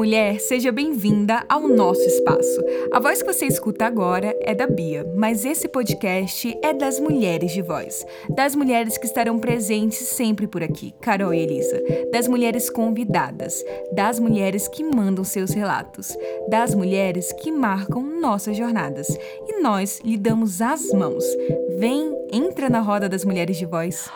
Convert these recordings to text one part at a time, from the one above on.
mulher, seja bem-vinda ao nosso espaço. A voz que você escuta agora é da Bia, mas esse podcast é das mulheres de voz. Das mulheres que estarão presentes sempre por aqui, Carol e Elisa. Das mulheres convidadas. Das mulheres que mandam seus relatos. Das mulheres que marcam nossas jornadas. E nós lhe damos as mãos. Vem, entra na roda das mulheres de voz.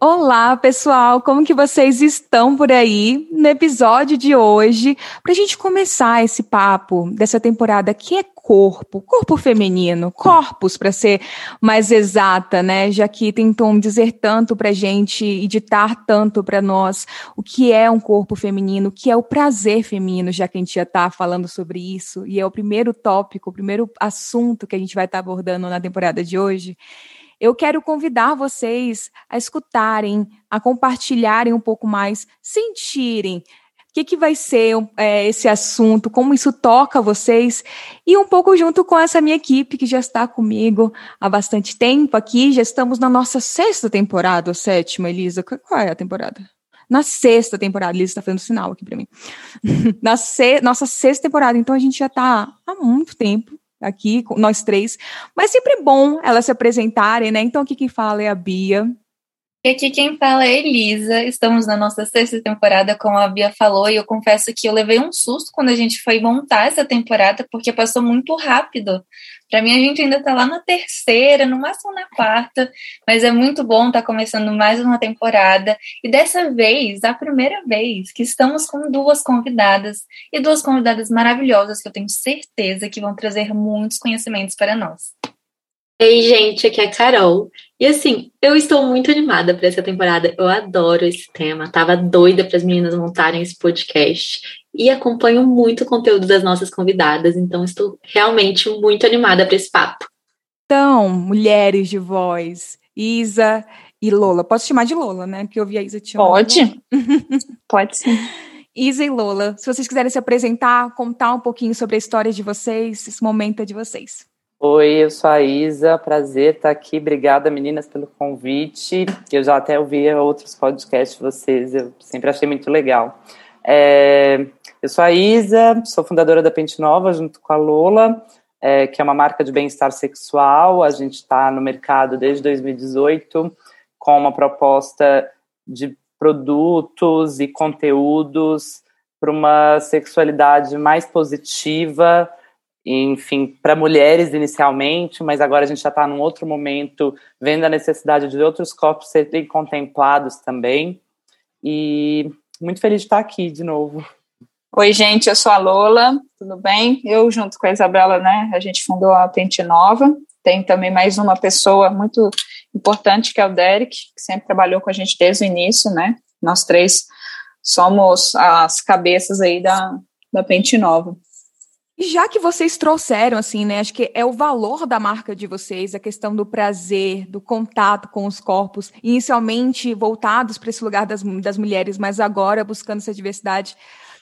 Olá, pessoal, como que vocês estão por aí no episódio de hoje? Para a gente começar esse papo dessa temporada que é corpo, corpo feminino, corpos para ser mais exata, né? Já que tentam dizer tanto para gente e ditar tanto para nós o que é um corpo feminino, o que é o prazer feminino, já que a gente já está falando sobre isso e é o primeiro tópico, o primeiro assunto que a gente vai estar tá abordando na temporada de hoje. Eu quero convidar vocês a escutarem, a compartilharem um pouco mais, sentirem o que, que vai ser é, esse assunto, como isso toca vocês, e um pouco junto com essa minha equipe que já está comigo há bastante tempo aqui. Já estamos na nossa sexta temporada, ou sétima, Elisa. Qual é a temporada? Na sexta temporada, Elisa está fazendo sinal aqui para mim. na se nossa sexta temporada, então a gente já está há muito tempo aqui, nós três. Mas sempre é bom elas se apresentarem, né? Então aqui quem fala é a Bia. E aqui quem fala é Elisa. Estamos na nossa sexta temporada, como a Bia falou, e eu confesso que eu levei um susto quando a gente foi montar essa temporada, porque passou muito rápido. Para mim, a gente ainda está lá na terceira, no máximo na quarta, mas é muito bom estar tá começando mais uma temporada. E dessa vez, a primeira vez, que estamos com duas convidadas, e duas convidadas maravilhosas que eu tenho certeza que vão trazer muitos conhecimentos para nós. Ei, gente, aqui é a Carol. E assim, eu estou muito animada para essa temporada. Eu adoro esse tema. Tava doida para as meninas montarem esse podcast e acompanho muito o conteúdo das nossas convidadas, então estou realmente muito animada para esse papo. Então, mulheres de voz, Isa e Lola. Posso chamar de Lola, né? Porque eu vi a Isa te Pode. Pode sim. Isa e Lola, se vocês quiserem se apresentar, contar um pouquinho sobre a história de vocês, esse momento é de vocês. Oi, eu sou a Isa, prazer estar aqui. Obrigada, meninas, pelo convite. Eu já até ouvi outros podcasts de vocês, eu sempre achei muito legal. É, eu sou a Isa, sou fundadora da Pente Nova, junto com a Lola, é, que é uma marca de bem-estar sexual. A gente está no mercado desde 2018 com uma proposta de produtos e conteúdos para uma sexualidade mais positiva, enfim, para mulheres inicialmente, mas agora a gente já está num outro momento, vendo a necessidade de outros corpos serem contemplados também. E muito feliz de estar aqui de novo. Oi, gente, eu sou a Lola, tudo bem? Eu, junto com a Isabela, né, a gente fundou a Pente Nova. Tem também mais uma pessoa muito importante, que é o Derek, que sempre trabalhou com a gente desde o início, né? Nós três somos as cabeças aí da, da Pente Nova. E já que vocês trouxeram, assim, né? Acho que é o valor da marca de vocês, a questão do prazer, do contato com os corpos, inicialmente voltados para esse lugar das, das mulheres, mas agora buscando essa diversidade.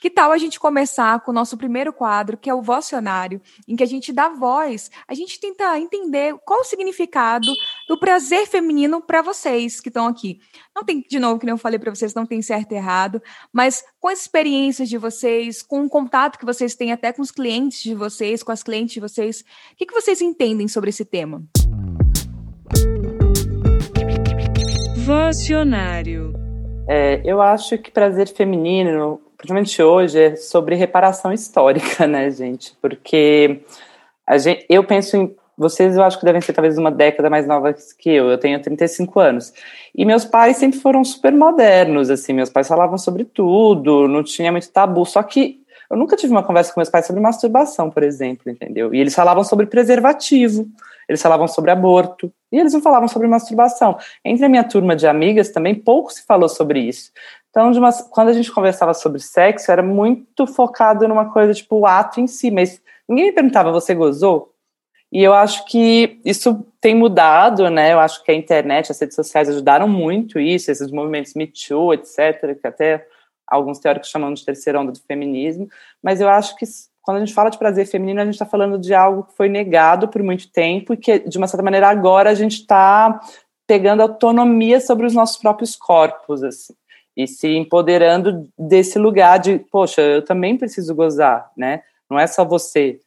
Que tal a gente começar com o nosso primeiro quadro, que é o Vocionário, em que a gente dá voz, a gente tenta entender qual o significado do prazer feminino para vocês que estão aqui. Não tem, de novo, que eu falei para vocês, não tem certo e errado, mas com as experiências de vocês, com o contato que vocês têm até com os clientes de vocês, com as clientes de vocês, o que, que vocês entendem sobre esse tema? Vocionário. É, eu acho que prazer feminino principalmente hoje, é sobre reparação histórica, né, gente? Porque a gente, eu penso em. Vocês, eu acho que devem ser talvez uma década mais novas que eu. Eu tenho 35 anos. E meus pais sempre foram super modernos, assim. Meus pais falavam sobre tudo, não tinha muito tabu. Só que eu nunca tive uma conversa com meus pais sobre masturbação, por exemplo, entendeu? E eles falavam sobre preservativo, eles falavam sobre aborto, e eles não falavam sobre masturbação. Entre a minha turma de amigas também pouco se falou sobre isso. Então, uma, quando a gente conversava sobre sexo, era muito focado numa coisa tipo o ato em si, mas ninguém me perguntava, você gozou? E eu acho que isso tem mudado, né? Eu acho que a internet, as redes sociais ajudaram muito isso, esses movimentos Me Too, etc., que até alguns teóricos chamam de terceira onda do feminismo. Mas eu acho que quando a gente fala de prazer feminino, a gente está falando de algo que foi negado por muito tempo e que, de uma certa maneira, agora a gente está pegando autonomia sobre os nossos próprios corpos, assim. E se empoderando desse lugar de, poxa, eu também preciso gozar, né? Não é só você.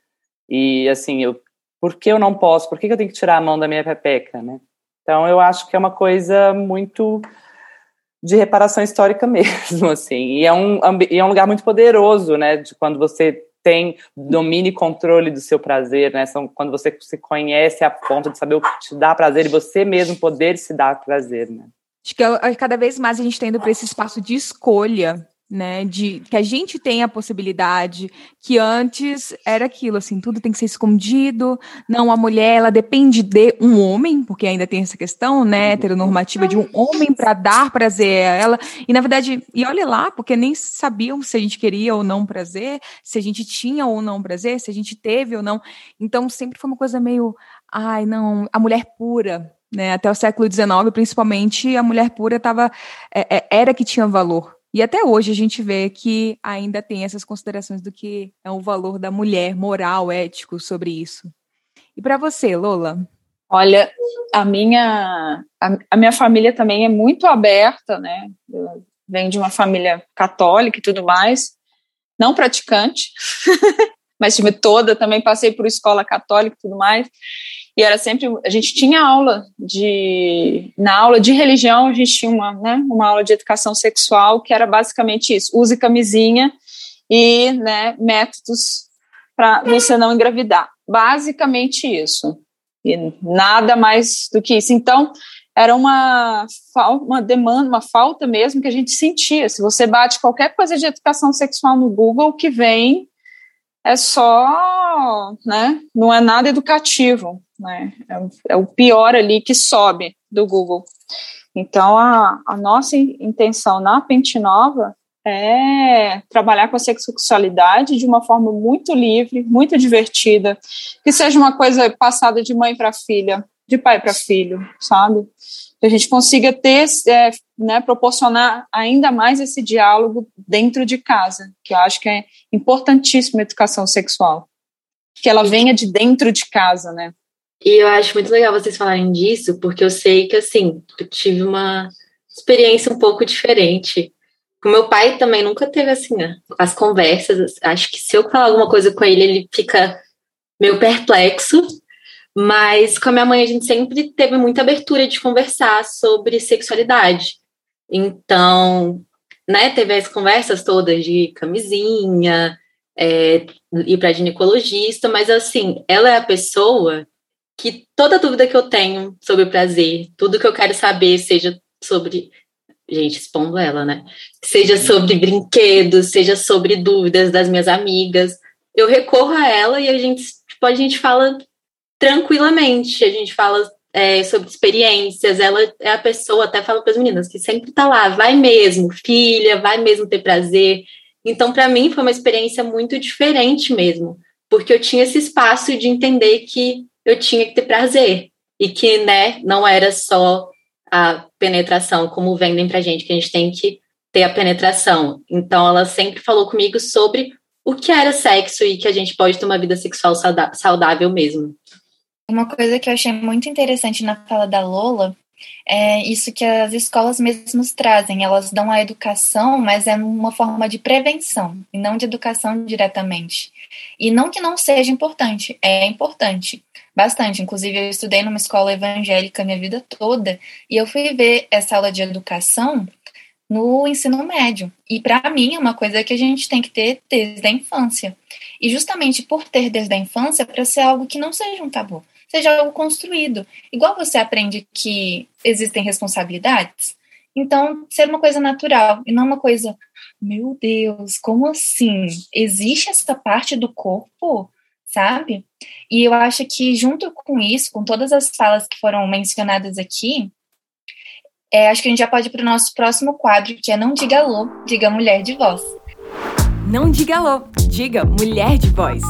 E assim, eu, por que eu não posso? Por que eu tenho que tirar a mão da minha pepeca, né? Então eu acho que é uma coisa muito de reparação histórica mesmo, assim. E é um, e é um lugar muito poderoso, né? De quando você tem domínio e controle do seu prazer, né? São quando você se conhece a ponto de saber o que te dá prazer e você mesmo poder se dar prazer, né? Acho que cada vez mais a gente está indo para esse espaço de escolha, né? De que a gente tem a possibilidade, que antes era aquilo, assim, tudo tem que ser escondido. Não, a mulher ela depende de um homem, porque ainda tem essa questão, né, heteronormativa de um homem para dar prazer a ela. E na verdade, e olha lá, porque nem sabiam se a gente queria ou não prazer, se a gente tinha ou não prazer, se a gente teve ou não. Então sempre foi uma coisa meio, ai, não, a mulher pura, né? Até o século XIX, principalmente, a mulher pura tava, é, é, era que tinha valor. E até hoje a gente vê que ainda tem essas considerações do que é o valor da mulher, moral, ético sobre isso. E para você, Lola? Olha, a minha, a, a, minha família também é muito aberta, né? Eu venho de uma família católica e tudo mais, não praticante, mas tive toda, também passei por escola católica e tudo mais. E era sempre, a gente tinha aula de, na aula de religião, a gente tinha uma, né, uma aula de educação sexual que era basicamente isso, use camisinha e, né, métodos para você não engravidar. Basicamente isso. E nada mais do que isso. Então, era uma, uma demanda, uma falta mesmo que a gente sentia. Se você bate qualquer coisa de educação sexual no Google, o que vem é só, né, não é nada educativo né? É, é, o pior ali que sobe do Google. Então, a, a nossa intenção na Pente Nova é trabalhar com a sexualidade de uma forma muito livre, muito divertida, que seja uma coisa passada de mãe para filha, de pai para filho, sabe? Que a gente consiga ter, é, né, proporcionar ainda mais esse diálogo dentro de casa, que eu acho que é importantíssimo a educação sexual, que ela venha de dentro de casa, né? E eu acho muito legal vocês falarem disso, porque eu sei que, assim, eu tive uma experiência um pouco diferente. O meu pai também nunca teve, assim, as conversas. Acho que se eu falar alguma coisa com ele, ele fica meio perplexo. Mas com a minha mãe, a gente sempre teve muita abertura de conversar sobre sexualidade. Então, né, teve as conversas todas de camisinha, é, ir para ginecologista, mas assim, ela é a pessoa que toda dúvida que eu tenho sobre o prazer, tudo que eu quero saber, seja sobre. Gente, expondo ela, né? Seja sobre brinquedos, seja sobre dúvidas das minhas amigas, eu recorro a ela e a gente, tipo, a gente fala tranquilamente, a gente fala é, sobre experiências, ela é a pessoa, até falo para as meninas, que sempre tá lá, vai mesmo, filha, vai mesmo ter prazer. Então, para mim, foi uma experiência muito diferente mesmo, porque eu tinha esse espaço de entender que eu tinha que ter prazer. E que, né, não era só a penetração, como vendem pra gente, que a gente tem que ter a penetração. Então, ela sempre falou comigo sobre o que era sexo e que a gente pode ter uma vida sexual saudável mesmo. Uma coisa que eu achei muito interessante na fala da Lola é isso que as escolas mesmas trazem. Elas dão a educação, mas é uma forma de prevenção, e não de educação diretamente. E não que não seja importante, é importante. Bastante. Inclusive, eu estudei numa escola evangélica minha vida toda, e eu fui ver essa aula de educação no ensino médio. E para mim é uma coisa que a gente tem que ter desde a infância. E justamente por ter desde a infância, para ser algo que não seja um tabu seja algo construído. Igual você aprende que existem responsabilidades, então ser uma coisa natural e não uma coisa, meu Deus, como assim? Existe essa parte do corpo, sabe? E eu acho que junto com isso, com todas as falas que foram mencionadas aqui, é, acho que a gente já pode ir para o nosso próximo quadro, que é Não Diga Alô, Diga Mulher de Voz. Não diga alô, diga mulher de voz.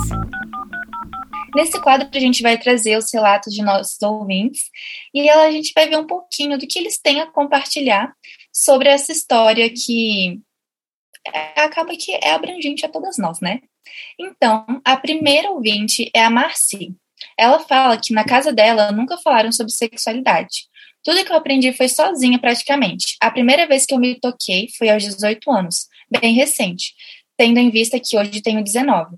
Nesse quadro, a gente vai trazer os relatos de nossos ouvintes e a gente vai ver um pouquinho do que eles têm a compartilhar sobre essa história que é, acaba que é abrangente a todas nós, né? Então, a primeira ouvinte é a Marci. Ela fala que na casa dela nunca falaram sobre sexualidade. Tudo que eu aprendi foi sozinha praticamente. A primeira vez que eu me toquei foi aos 18 anos, bem recente, tendo em vista que hoje tenho 19.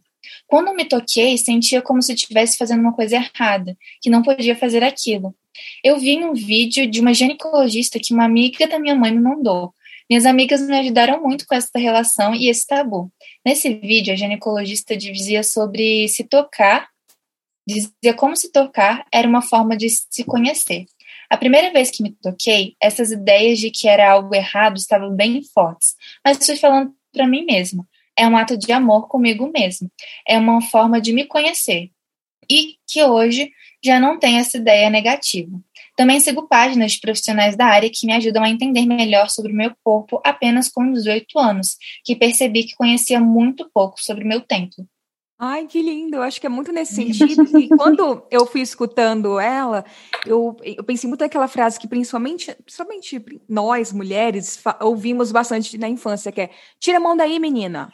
Quando me toquei, sentia como se estivesse fazendo uma coisa errada, que não podia fazer aquilo. Eu vi um vídeo de uma ginecologista que uma amiga da minha mãe me mandou. Minhas amigas me ajudaram muito com essa relação e esse tabu. Nesse vídeo, a ginecologista dizia sobre se tocar, dizia como se tocar era uma forma de se conhecer. A primeira vez que me toquei, essas ideias de que era algo errado estavam bem fortes, mas fui falando para mim mesma. É um ato de amor comigo mesmo. É uma forma de me conhecer. E que hoje já não tenho essa ideia negativa. Também sigo páginas de profissionais da área que me ajudam a entender melhor sobre o meu corpo apenas com 18 anos, que percebi que conhecia muito pouco sobre o meu tempo. Ai, que lindo! Eu acho que é muito nesse sentido. E quando eu fui escutando ela, eu, eu pensei muito naquela frase que principalmente, principalmente nós, mulheres, ouvimos bastante na infância, que é tira a mão daí, menina.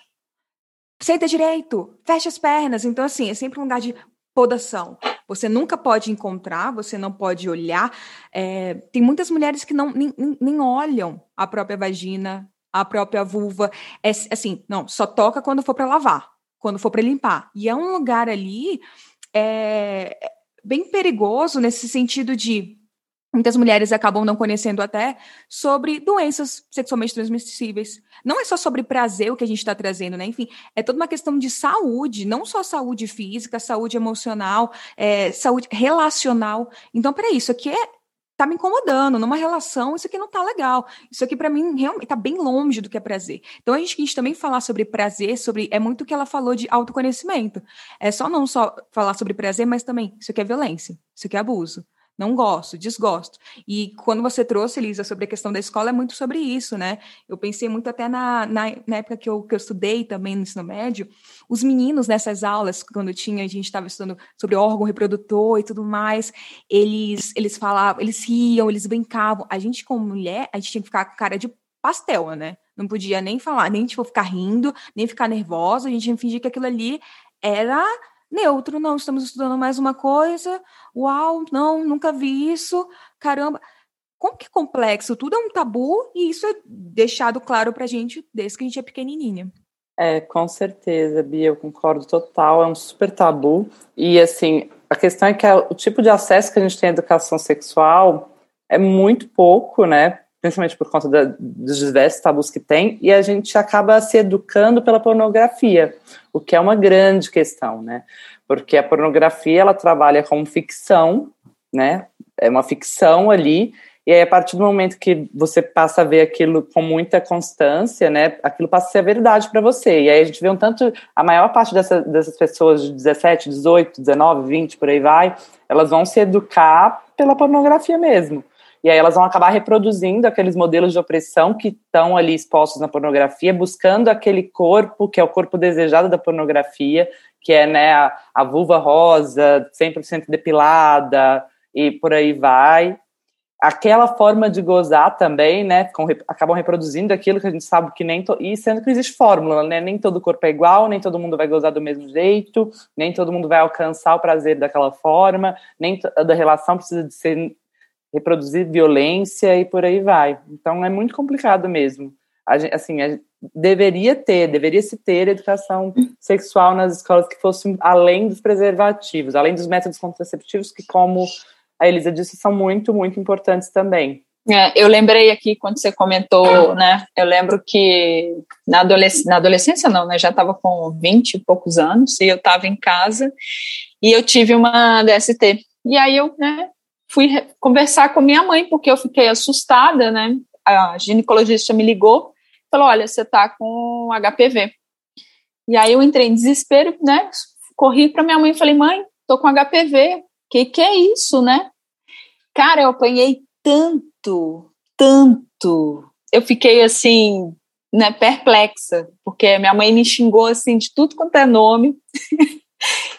Senta direito, fecha as pernas. Então, assim, é sempre um lugar de podação. Você nunca pode encontrar, você não pode olhar. É, tem muitas mulheres que não nem, nem olham a própria vagina, a própria vulva. É assim, não, só toca quando for para lavar quando for para limpar. E é um lugar ali é, bem perigoso nesse sentido de muitas mulheres acabam não conhecendo até sobre doenças sexualmente transmissíveis. Não é só sobre prazer o que a gente está trazendo, né? Enfim, é toda uma questão de saúde, não só saúde física, saúde emocional, é, saúde relacional. Então, para isso aqui é tá me incomodando numa relação, isso aqui não tá legal. Isso aqui para mim realmente tá bem longe do que é prazer. Então a gente, gente também falar sobre prazer, sobre é muito o que ela falou de autoconhecimento. É só não só falar sobre prazer, mas também isso aqui é violência, isso aqui é abuso não gosto, desgosto. E quando você trouxe, Elisa, sobre a questão da escola, é muito sobre isso, né? Eu pensei muito até na, na, na época que eu, que eu estudei também no ensino médio, os meninos nessas aulas, quando tinha, a gente estava estudando sobre órgão reprodutor e tudo mais, eles, eles falavam, eles riam, eles brincavam. A gente, como mulher, a gente tinha que ficar com cara de pastel, né? Não podia nem falar, nem tipo, ficar rindo, nem ficar nervosa, a gente tinha que fingir que aquilo ali era neutro, não, estamos estudando mais uma coisa, uau, não, nunca vi isso, caramba. Como que é complexo? Tudo é um tabu e isso é deixado claro pra gente desde que a gente é pequenininha. É, com certeza, Bia, eu concordo total, é um super tabu. E, assim, a questão é que o tipo de acesso que a gente tem à educação sexual é muito pouco, né? Principalmente por conta da, dos diversos tabus que tem, e a gente acaba se educando pela pornografia o que é uma grande questão, né? Porque a pornografia ela trabalha como ficção, né? É uma ficção ali, e aí a partir do momento que você passa a ver aquilo com muita constância, né? Aquilo passa a ser a verdade para você. E aí a gente vê um tanto, a maior parte dessa, dessas pessoas de 17, 18, 19, 20, por aí vai, elas vão se educar pela pornografia mesmo. E aí elas vão acabar reproduzindo aqueles modelos de opressão que estão ali expostos na pornografia, buscando aquele corpo que é o corpo desejado da pornografia, que é né, a, a vulva rosa, 100% depilada e por aí vai. Aquela forma de gozar também, né, com, acabam reproduzindo aquilo que a gente sabe que nem... To, e sendo que existe fórmula, né, nem todo corpo é igual, nem todo mundo vai gozar do mesmo jeito, nem todo mundo vai alcançar o prazer daquela forma, nem toda relação precisa de ser reproduzir violência e por aí vai. Então é muito complicado mesmo. Gente, assim, a, deveria ter, deveria se ter educação sexual nas escolas que fosse além dos preservativos, além dos métodos contraceptivos que, como a Elisa disse, são muito, muito importantes também. É, eu lembrei aqui quando você comentou, né? Eu lembro que na, adolesc na adolescência não, né? Já estava com 20 e poucos anos e eu estava em casa e eu tive uma DST. E aí eu, né, fui conversar com minha mãe, porque eu fiquei assustada, né? A ginecologista me ligou, falou: olha, você tá com HPV. E aí eu entrei em desespero, né? Corri para minha mãe e falei: mãe, tô com HPV. Que que é isso, né? Cara, eu apanhei tanto, tanto. Eu fiquei assim, né, perplexa, porque minha mãe me xingou assim de tudo quanto é nome.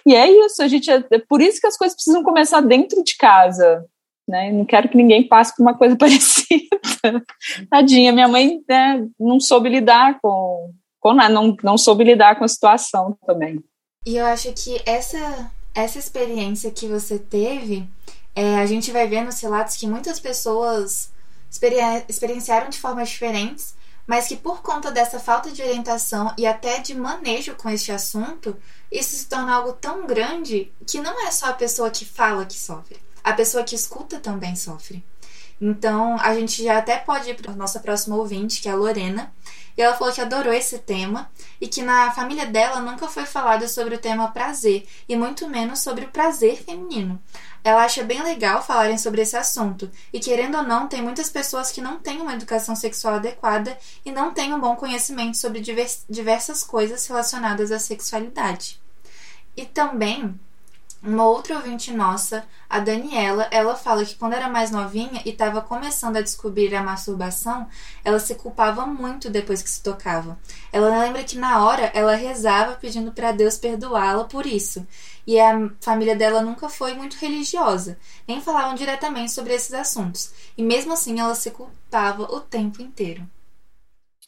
E é isso, a gente é, é por isso que as coisas precisam começar dentro de casa, né? Não quero que ninguém passe por uma coisa parecida. Tadinha, minha mãe né, não soube lidar com, com não, não soube lidar com a situação também. E eu acho que essa essa experiência que você teve é, a gente vai ver nos relatos que muitas pessoas experienciaram de formas diferentes, mas que por conta dessa falta de orientação e até de manejo com este assunto, isso se torna algo tão grande que não é só a pessoa que fala que sofre, a pessoa que escuta também sofre. Então, a gente já até pode ir para nossa próxima ouvinte, que é a Lorena, e ela falou que adorou esse tema e que na família dela nunca foi falado sobre o tema prazer e muito menos sobre o prazer feminino. Ela acha bem legal falarem sobre esse assunto, e querendo ou não, tem muitas pessoas que não têm uma educação sexual adequada e não têm um bom conhecimento sobre diversas coisas relacionadas à sexualidade. E também uma outra ouvinte nossa, a Daniela, ela fala que quando era mais novinha e estava começando a descobrir a masturbação, ela se culpava muito depois que se tocava. Ela lembra que na hora ela rezava pedindo para Deus perdoá-la por isso. E a família dela nunca foi muito religiosa, nem falavam diretamente sobre esses assuntos. E mesmo assim ela se culpava o tempo inteiro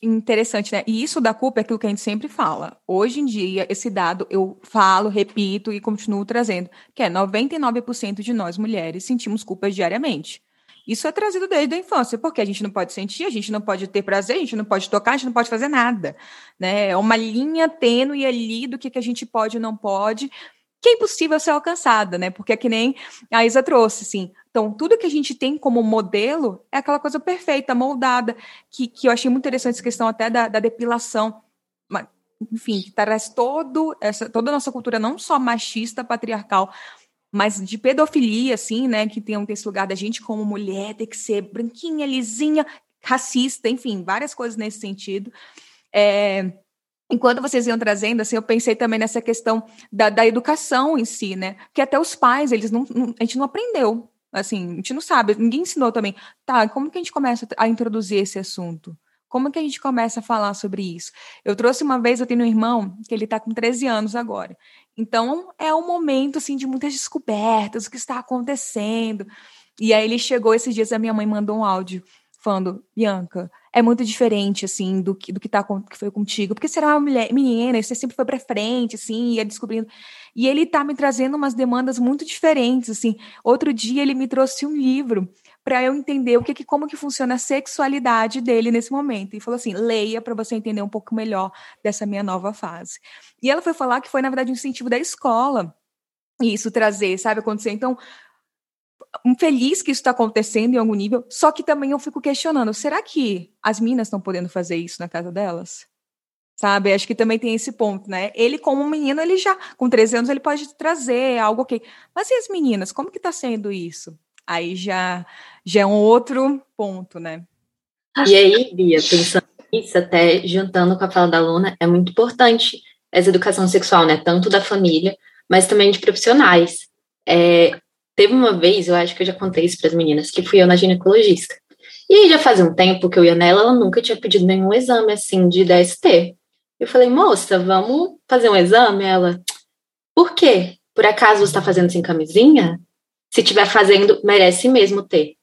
interessante, né? E isso da culpa é aquilo que a gente sempre fala. Hoje em dia, esse dado eu falo, repito e continuo trazendo, que é 99% de nós mulheres sentimos culpa diariamente. Isso é trazido desde a infância, porque a gente não pode sentir, a gente não pode ter prazer, a gente não pode tocar, a gente não pode fazer nada. Né? É uma linha tênue ali do que, que a gente pode e não pode, que é impossível ser alcançada, né? Porque é que nem a Isa trouxe, assim, então, tudo que a gente tem como modelo é aquela coisa perfeita, moldada, que, que eu achei muito interessante essa questão até da, da depilação. Enfim, que traz todo essa, toda a nossa cultura, não só machista, patriarcal, mas de pedofilia, assim, né? Que tem esse lugar da gente como mulher ter que ser branquinha, lisinha, racista, enfim, várias coisas nesse sentido. É, enquanto vocês iam trazendo, assim, eu pensei também nessa questão da, da educação em si, né? Que até os pais, eles não, não, a gente não aprendeu Assim, a gente não sabe, ninguém ensinou também. Tá, como que a gente começa a introduzir esse assunto? Como que a gente começa a falar sobre isso? Eu trouxe uma vez, eu tenho um irmão que ele está com 13 anos agora. Então, é um momento, assim, de muitas descobertas, o que está acontecendo. E aí ele chegou esses dias, a minha mãe mandou um áudio falando, Bianca, é muito diferente, assim, do que, do que, tá, que foi contigo. Porque será uma mulher, menina, você sempre foi pra frente, assim, ia descobrindo. E ele tá me trazendo umas demandas muito diferentes, assim. Outro dia ele me trouxe um livro para eu entender o que, que como que funciona a sexualidade dele nesse momento. E falou assim: leia para você entender um pouco melhor dessa minha nova fase. E ela foi falar que foi, na verdade, um incentivo da escola. Isso trazer, sabe, acontecer. Então, feliz que isso está acontecendo em algum nível, só que também eu fico questionando: será que as minas estão podendo fazer isso na casa delas? Sabe? Acho que também tem esse ponto, né? Ele, como menino, ele já, com 13 anos, ele pode trazer algo ok. Mas e as meninas? Como que está sendo isso? Aí já, já é um outro ponto, né? E aí, Bia, pensando nisso, até juntando com a fala da aluna, é muito importante essa educação sexual, né? Tanto da família, mas também de profissionais. É, Teve uma vez, eu acho que eu já contei isso para as meninas, que fui eu na ginecologista. E aí já fazia um tempo que eu ia nela, ela nunca tinha pedido nenhum exame assim de DST. Eu falei, moça, vamos fazer um exame? Ela, por quê? Por acaso você está fazendo sem camisinha? Se tiver fazendo, merece mesmo ter.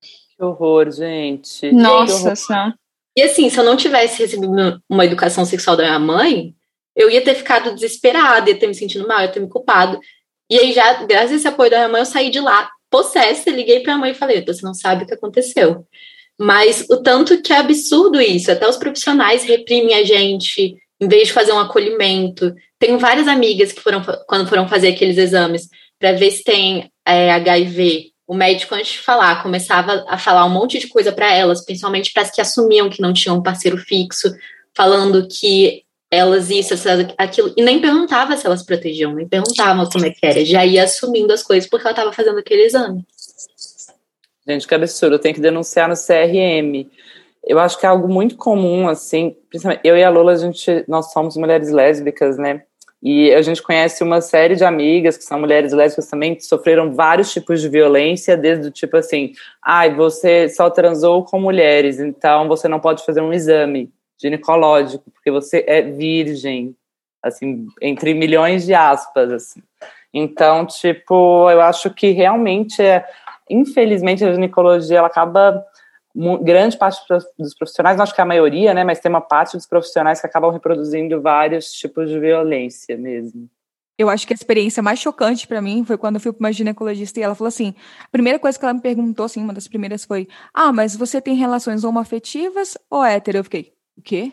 Que horror, gente. Nossa senhora. E assim, se eu não tivesse recebido uma educação sexual da minha mãe, eu ia ter ficado desesperada, ia ter me sentido mal, ia ter me culpado. E aí, já, graças a esse apoio da minha mãe, eu saí de lá possessa, liguei para a mãe e falei: você não sabe o que aconteceu. Mas o tanto que é absurdo isso, até os profissionais reprimem a gente, em vez de fazer um acolhimento. Tenho várias amigas que foram, quando foram fazer aqueles exames para ver se tem é, HIV, o médico, antes de falar, começava a falar um monte de coisa para elas, principalmente para as que assumiam que não tinham um parceiro fixo, falando que elas isso, aquilo, e nem perguntava se elas protegiam, nem perguntava como é que era, já ia assumindo as coisas porque ela estava fazendo aquele exame. Gente, que absurdo, tem que denunciar no CRM. Eu acho que é algo muito comum, assim, principalmente eu e a Lola, a gente, nós somos mulheres lésbicas, né? E a gente conhece uma série de amigas que são mulheres lésbicas também, que sofreram vários tipos de violência, desde o tipo assim, ai, ah, você só transou com mulheres, então você não pode fazer um exame ginecológico, porque você é virgem, assim, entre milhões de aspas, assim. Então, tipo, eu acho que realmente é, infelizmente a ginecologia ela acaba grande parte dos profissionais, não acho que é a maioria, né, mas tem uma parte dos profissionais que acabam reproduzindo vários tipos de violência mesmo. Eu acho que a experiência mais chocante para mim foi quando eu fui para uma ginecologista e ela falou assim: a primeira coisa que ela me perguntou, assim, uma das primeiras foi: Ah, mas você tem relações homoafetivas ou hétero? Eu fiquei: O quê?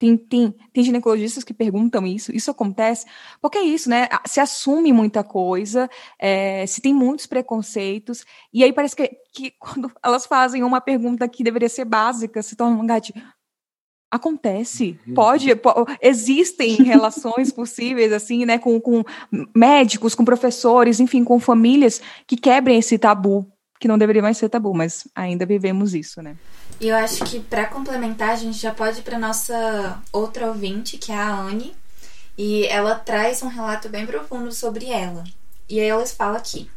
Tem, tem, tem ginecologistas que perguntam isso, isso acontece, porque é isso, né? Se assume muita coisa, é, se tem muitos preconceitos, e aí parece que, que quando elas fazem uma pergunta que deveria ser básica, se torna um gato. Acontece, uhum. pode, pode, existem relações possíveis, assim, né, com, com médicos, com professores, enfim, com famílias que quebrem esse tabu, que não deveria mais ser tabu, mas ainda vivemos isso, né? E eu acho que para complementar, a gente já pode ir para nossa outra ouvinte, que é a Anne, e ela traz um relato bem profundo sobre ela. E aí ela fala aqui: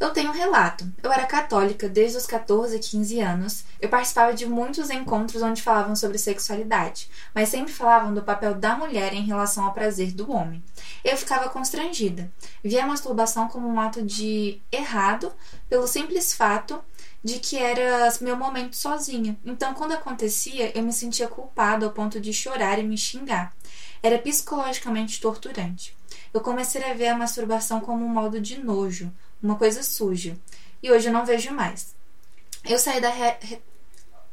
Eu tenho um relato. Eu era católica desde os 14, 15 anos. Eu participava de muitos encontros onde falavam sobre sexualidade, mas sempre falavam do papel da mulher em relação ao prazer do homem. Eu ficava constrangida. Via a masturbação como um ato de errado pelo simples fato de que era meu momento sozinha. Então, quando acontecia, eu me sentia culpada ao ponto de chorar e me xingar. Era psicologicamente torturante. Eu comecei a ver a masturbação como um modo de nojo, uma coisa suja. E hoje eu não vejo mais. Eu saí da re...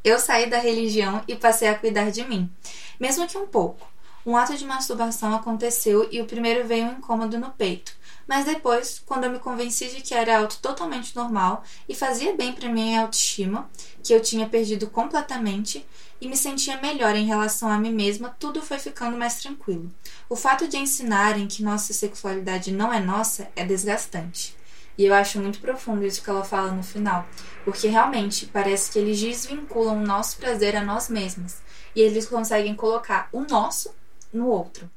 eu saí da religião e passei a cuidar de mim, mesmo que um pouco. Um ato de masturbação aconteceu e o primeiro veio um incômodo no peito. Mas depois, quando eu me convenci de que era algo totalmente normal e fazia bem para minha autoestima, que eu tinha perdido completamente e me sentia melhor em relação a mim mesma, tudo foi ficando mais tranquilo. O fato de ensinarem que nossa sexualidade não é nossa é desgastante. E eu acho muito profundo isso que ela fala no final, porque realmente parece que eles desvinculam o nosso prazer a nós mesmas e eles conseguem colocar o nosso no outro.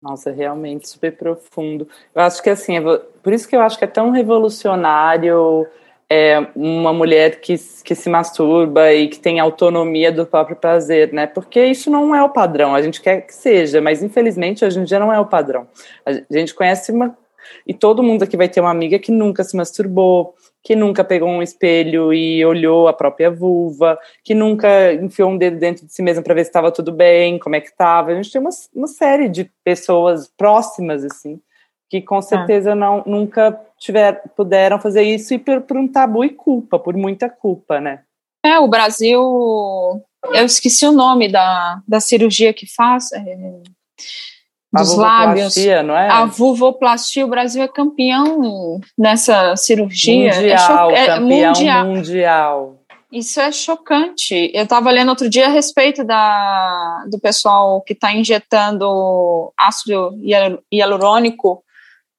Nossa, realmente super profundo. Eu acho que assim, por isso que eu acho que é tão revolucionário é, uma mulher que, que se masturba e que tem autonomia do próprio prazer, né? Porque isso não é o padrão. A gente quer que seja, mas infelizmente hoje em dia não é o padrão. A gente conhece uma. E todo mundo aqui vai ter uma amiga que nunca se masturbou, que nunca pegou um espelho e olhou a própria vulva, que nunca enfiou um dedo dentro de si mesma para ver se estava tudo bem, como é que estava. A gente tem uma, uma série de pessoas próximas, assim, que com certeza não nunca tiver, puderam fazer isso e por, por um tabu e culpa, por muita culpa, né? É, o Brasil, eu esqueci o nome da, da cirurgia que faz, é, dos lábios. Não é? A vulvoplastia, o Brasil é campeão nessa cirurgia. Mundial, é, é campeão mundial. mundial. Isso é chocante. Eu estava lendo outro dia a respeito da, do pessoal que está injetando ácido hialurônico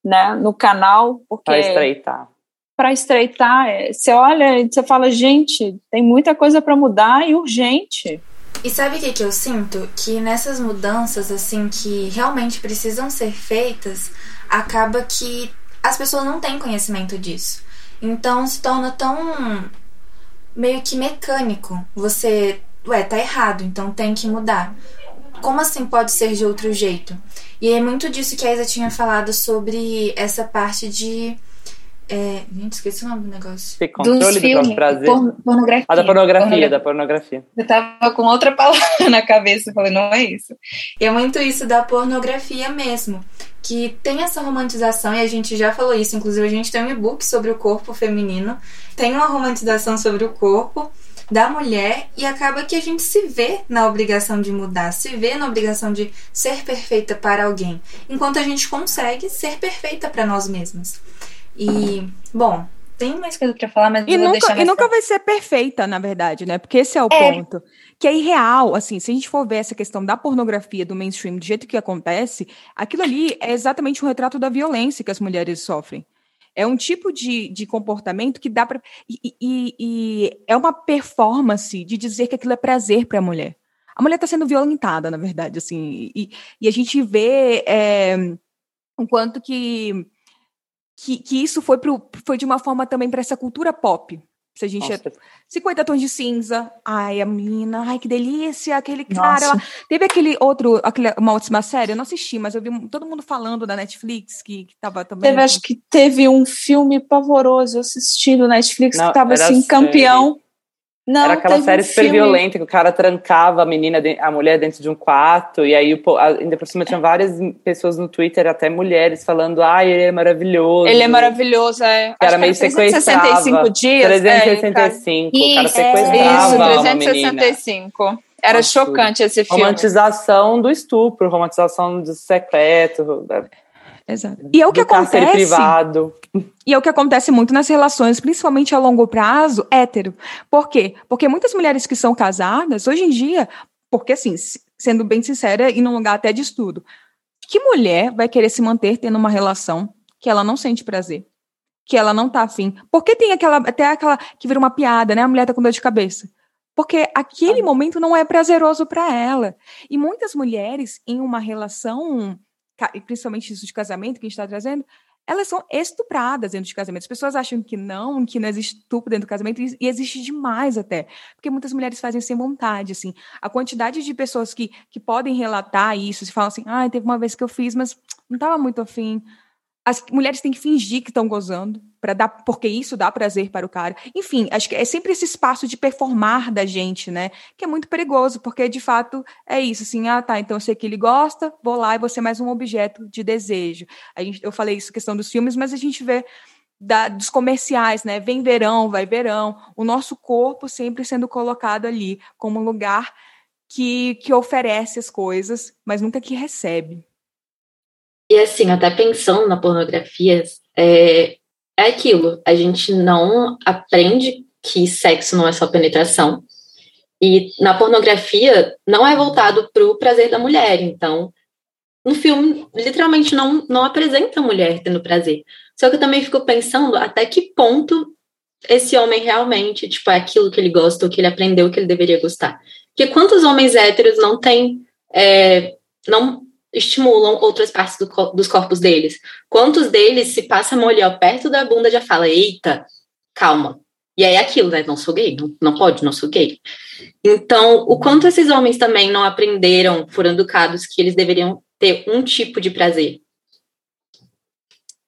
né, no canal. Para estreitar. Para estreitar. É, você olha e você fala, gente, tem muita coisa para mudar e urgente. E sabe o que, que eu sinto? Que nessas mudanças, assim, que realmente precisam ser feitas, acaba que as pessoas não têm conhecimento disso. Então se torna tão meio que mecânico. Você, ué, tá errado, então tem que mudar. Como assim pode ser de outro jeito? E é muito disso que a Isa tinha falado sobre essa parte de é, gente, esqueci o nome do negócio. Tem controle do prazer. Por, pornografia. Ah, da pornografia, pornografia, da pornografia. Eu tava com outra palavra na cabeça, falei, não é isso. E é muito isso da pornografia mesmo. Que tem essa romantização, e a gente já falou isso, inclusive a gente tem um e-book sobre o corpo feminino. Tem uma romantização sobre o corpo da mulher e acaba que a gente se vê na obrigação de mudar, se vê na obrigação de ser perfeita para alguém, enquanto a gente consegue ser perfeita para nós mesmas. E, bom, tem mais coisa para falar, mas e vou nunca, E nunca vai ser perfeita, na verdade, né? Porque esse é o é. ponto. Que é irreal, assim, se a gente for ver essa questão da pornografia do mainstream do jeito que acontece, aquilo ali é exatamente um retrato da violência que as mulheres sofrem. É um tipo de, de comportamento que dá para. E, e, e, é uma performance de dizer que aquilo é prazer para a mulher. A mulher está sendo violentada, na verdade, assim. E, e a gente vê é, o quanto que que, que isso foi, pro, foi de uma forma também para essa cultura pop. Se a gente Nossa. é 50 tons de cinza, ai, a menina, ai, que delícia, aquele cara. Ela, teve aquele outro, aquele, uma última série, eu não assisti, mas eu vi todo mundo falando da Netflix que, que tava também. Teve, acho que teve um filme pavoroso assistindo na Netflix não, que tava assim, campeão. Não, Era aquela série um super filme... violenta que o cara trancava a menina, a mulher dentro de um quarto, e aí ainda por cima tinha várias pessoas no Twitter, até mulheres, falando: ai, ele é maravilhoso. Ele é maravilhoso, é. Era meio sequestrava. 365 dias. 365, é, o cara sequestrava. Isso, 365. Era Absurdo. chocante esse filme. Romantização do estupro, romantização do secreto. Exato. E é o que acontece. privado. E é o que acontece muito nas relações, principalmente a longo prazo, hétero. Por quê? Porque muitas mulheres que são casadas, hoje em dia, porque assim, sendo bem sincera e num lugar até de estudo, que mulher vai querer se manter tendo uma relação que ela não sente prazer? Que ela não tá afim? Porque tem aquela, até aquela que vira uma piada, né? A mulher tá com dor de cabeça. Porque aquele ah. momento não é prazeroso para ela. E muitas mulheres em uma relação principalmente isso de casamento que a gente está trazendo, elas são estupradas dentro de casamento. As pessoas acham que não, que não existe estupro dentro do casamento, e existe demais até. Porque muitas mulheres fazem sem vontade, assim. A quantidade de pessoas que, que podem relatar isso, se falam assim, ah, teve uma vez que eu fiz, mas não estava muito afim as mulheres têm que fingir que estão gozando para dar porque isso dá prazer para o cara. Enfim, acho que é sempre esse espaço de performar da gente, né? Que é muito perigoso, porque de fato é isso, assim, ah, tá, então eu sei que ele gosta, vou lá e vou ser mais um objeto de desejo. A gente, eu falei isso questão dos filmes, mas a gente vê da, dos comerciais, né? Vem verão, vai verão, o nosso corpo sempre sendo colocado ali como um lugar que, que oferece as coisas, mas nunca que recebe. E assim, até pensando na pornografia, é, é aquilo, a gente não aprende que sexo não é só penetração. E na pornografia não é voltado para o prazer da mulher. Então, no filme, literalmente não, não apresenta a mulher tendo prazer. Só que eu também fico pensando até que ponto esse homem realmente, tipo, é aquilo que ele gosta, o que ele aprendeu, o que ele deveria gostar. Porque quantos homens héteros não têm, é, não estimulam outras partes do, dos corpos deles. Quantos deles, se passa molhar perto da bunda, já fala, eita, calma. E aí é aquilo, né? Não sou gay, não, não pode, não sou gay. Então, o quanto esses homens também não aprenderam, furando cados, que eles deveriam ter um tipo de prazer.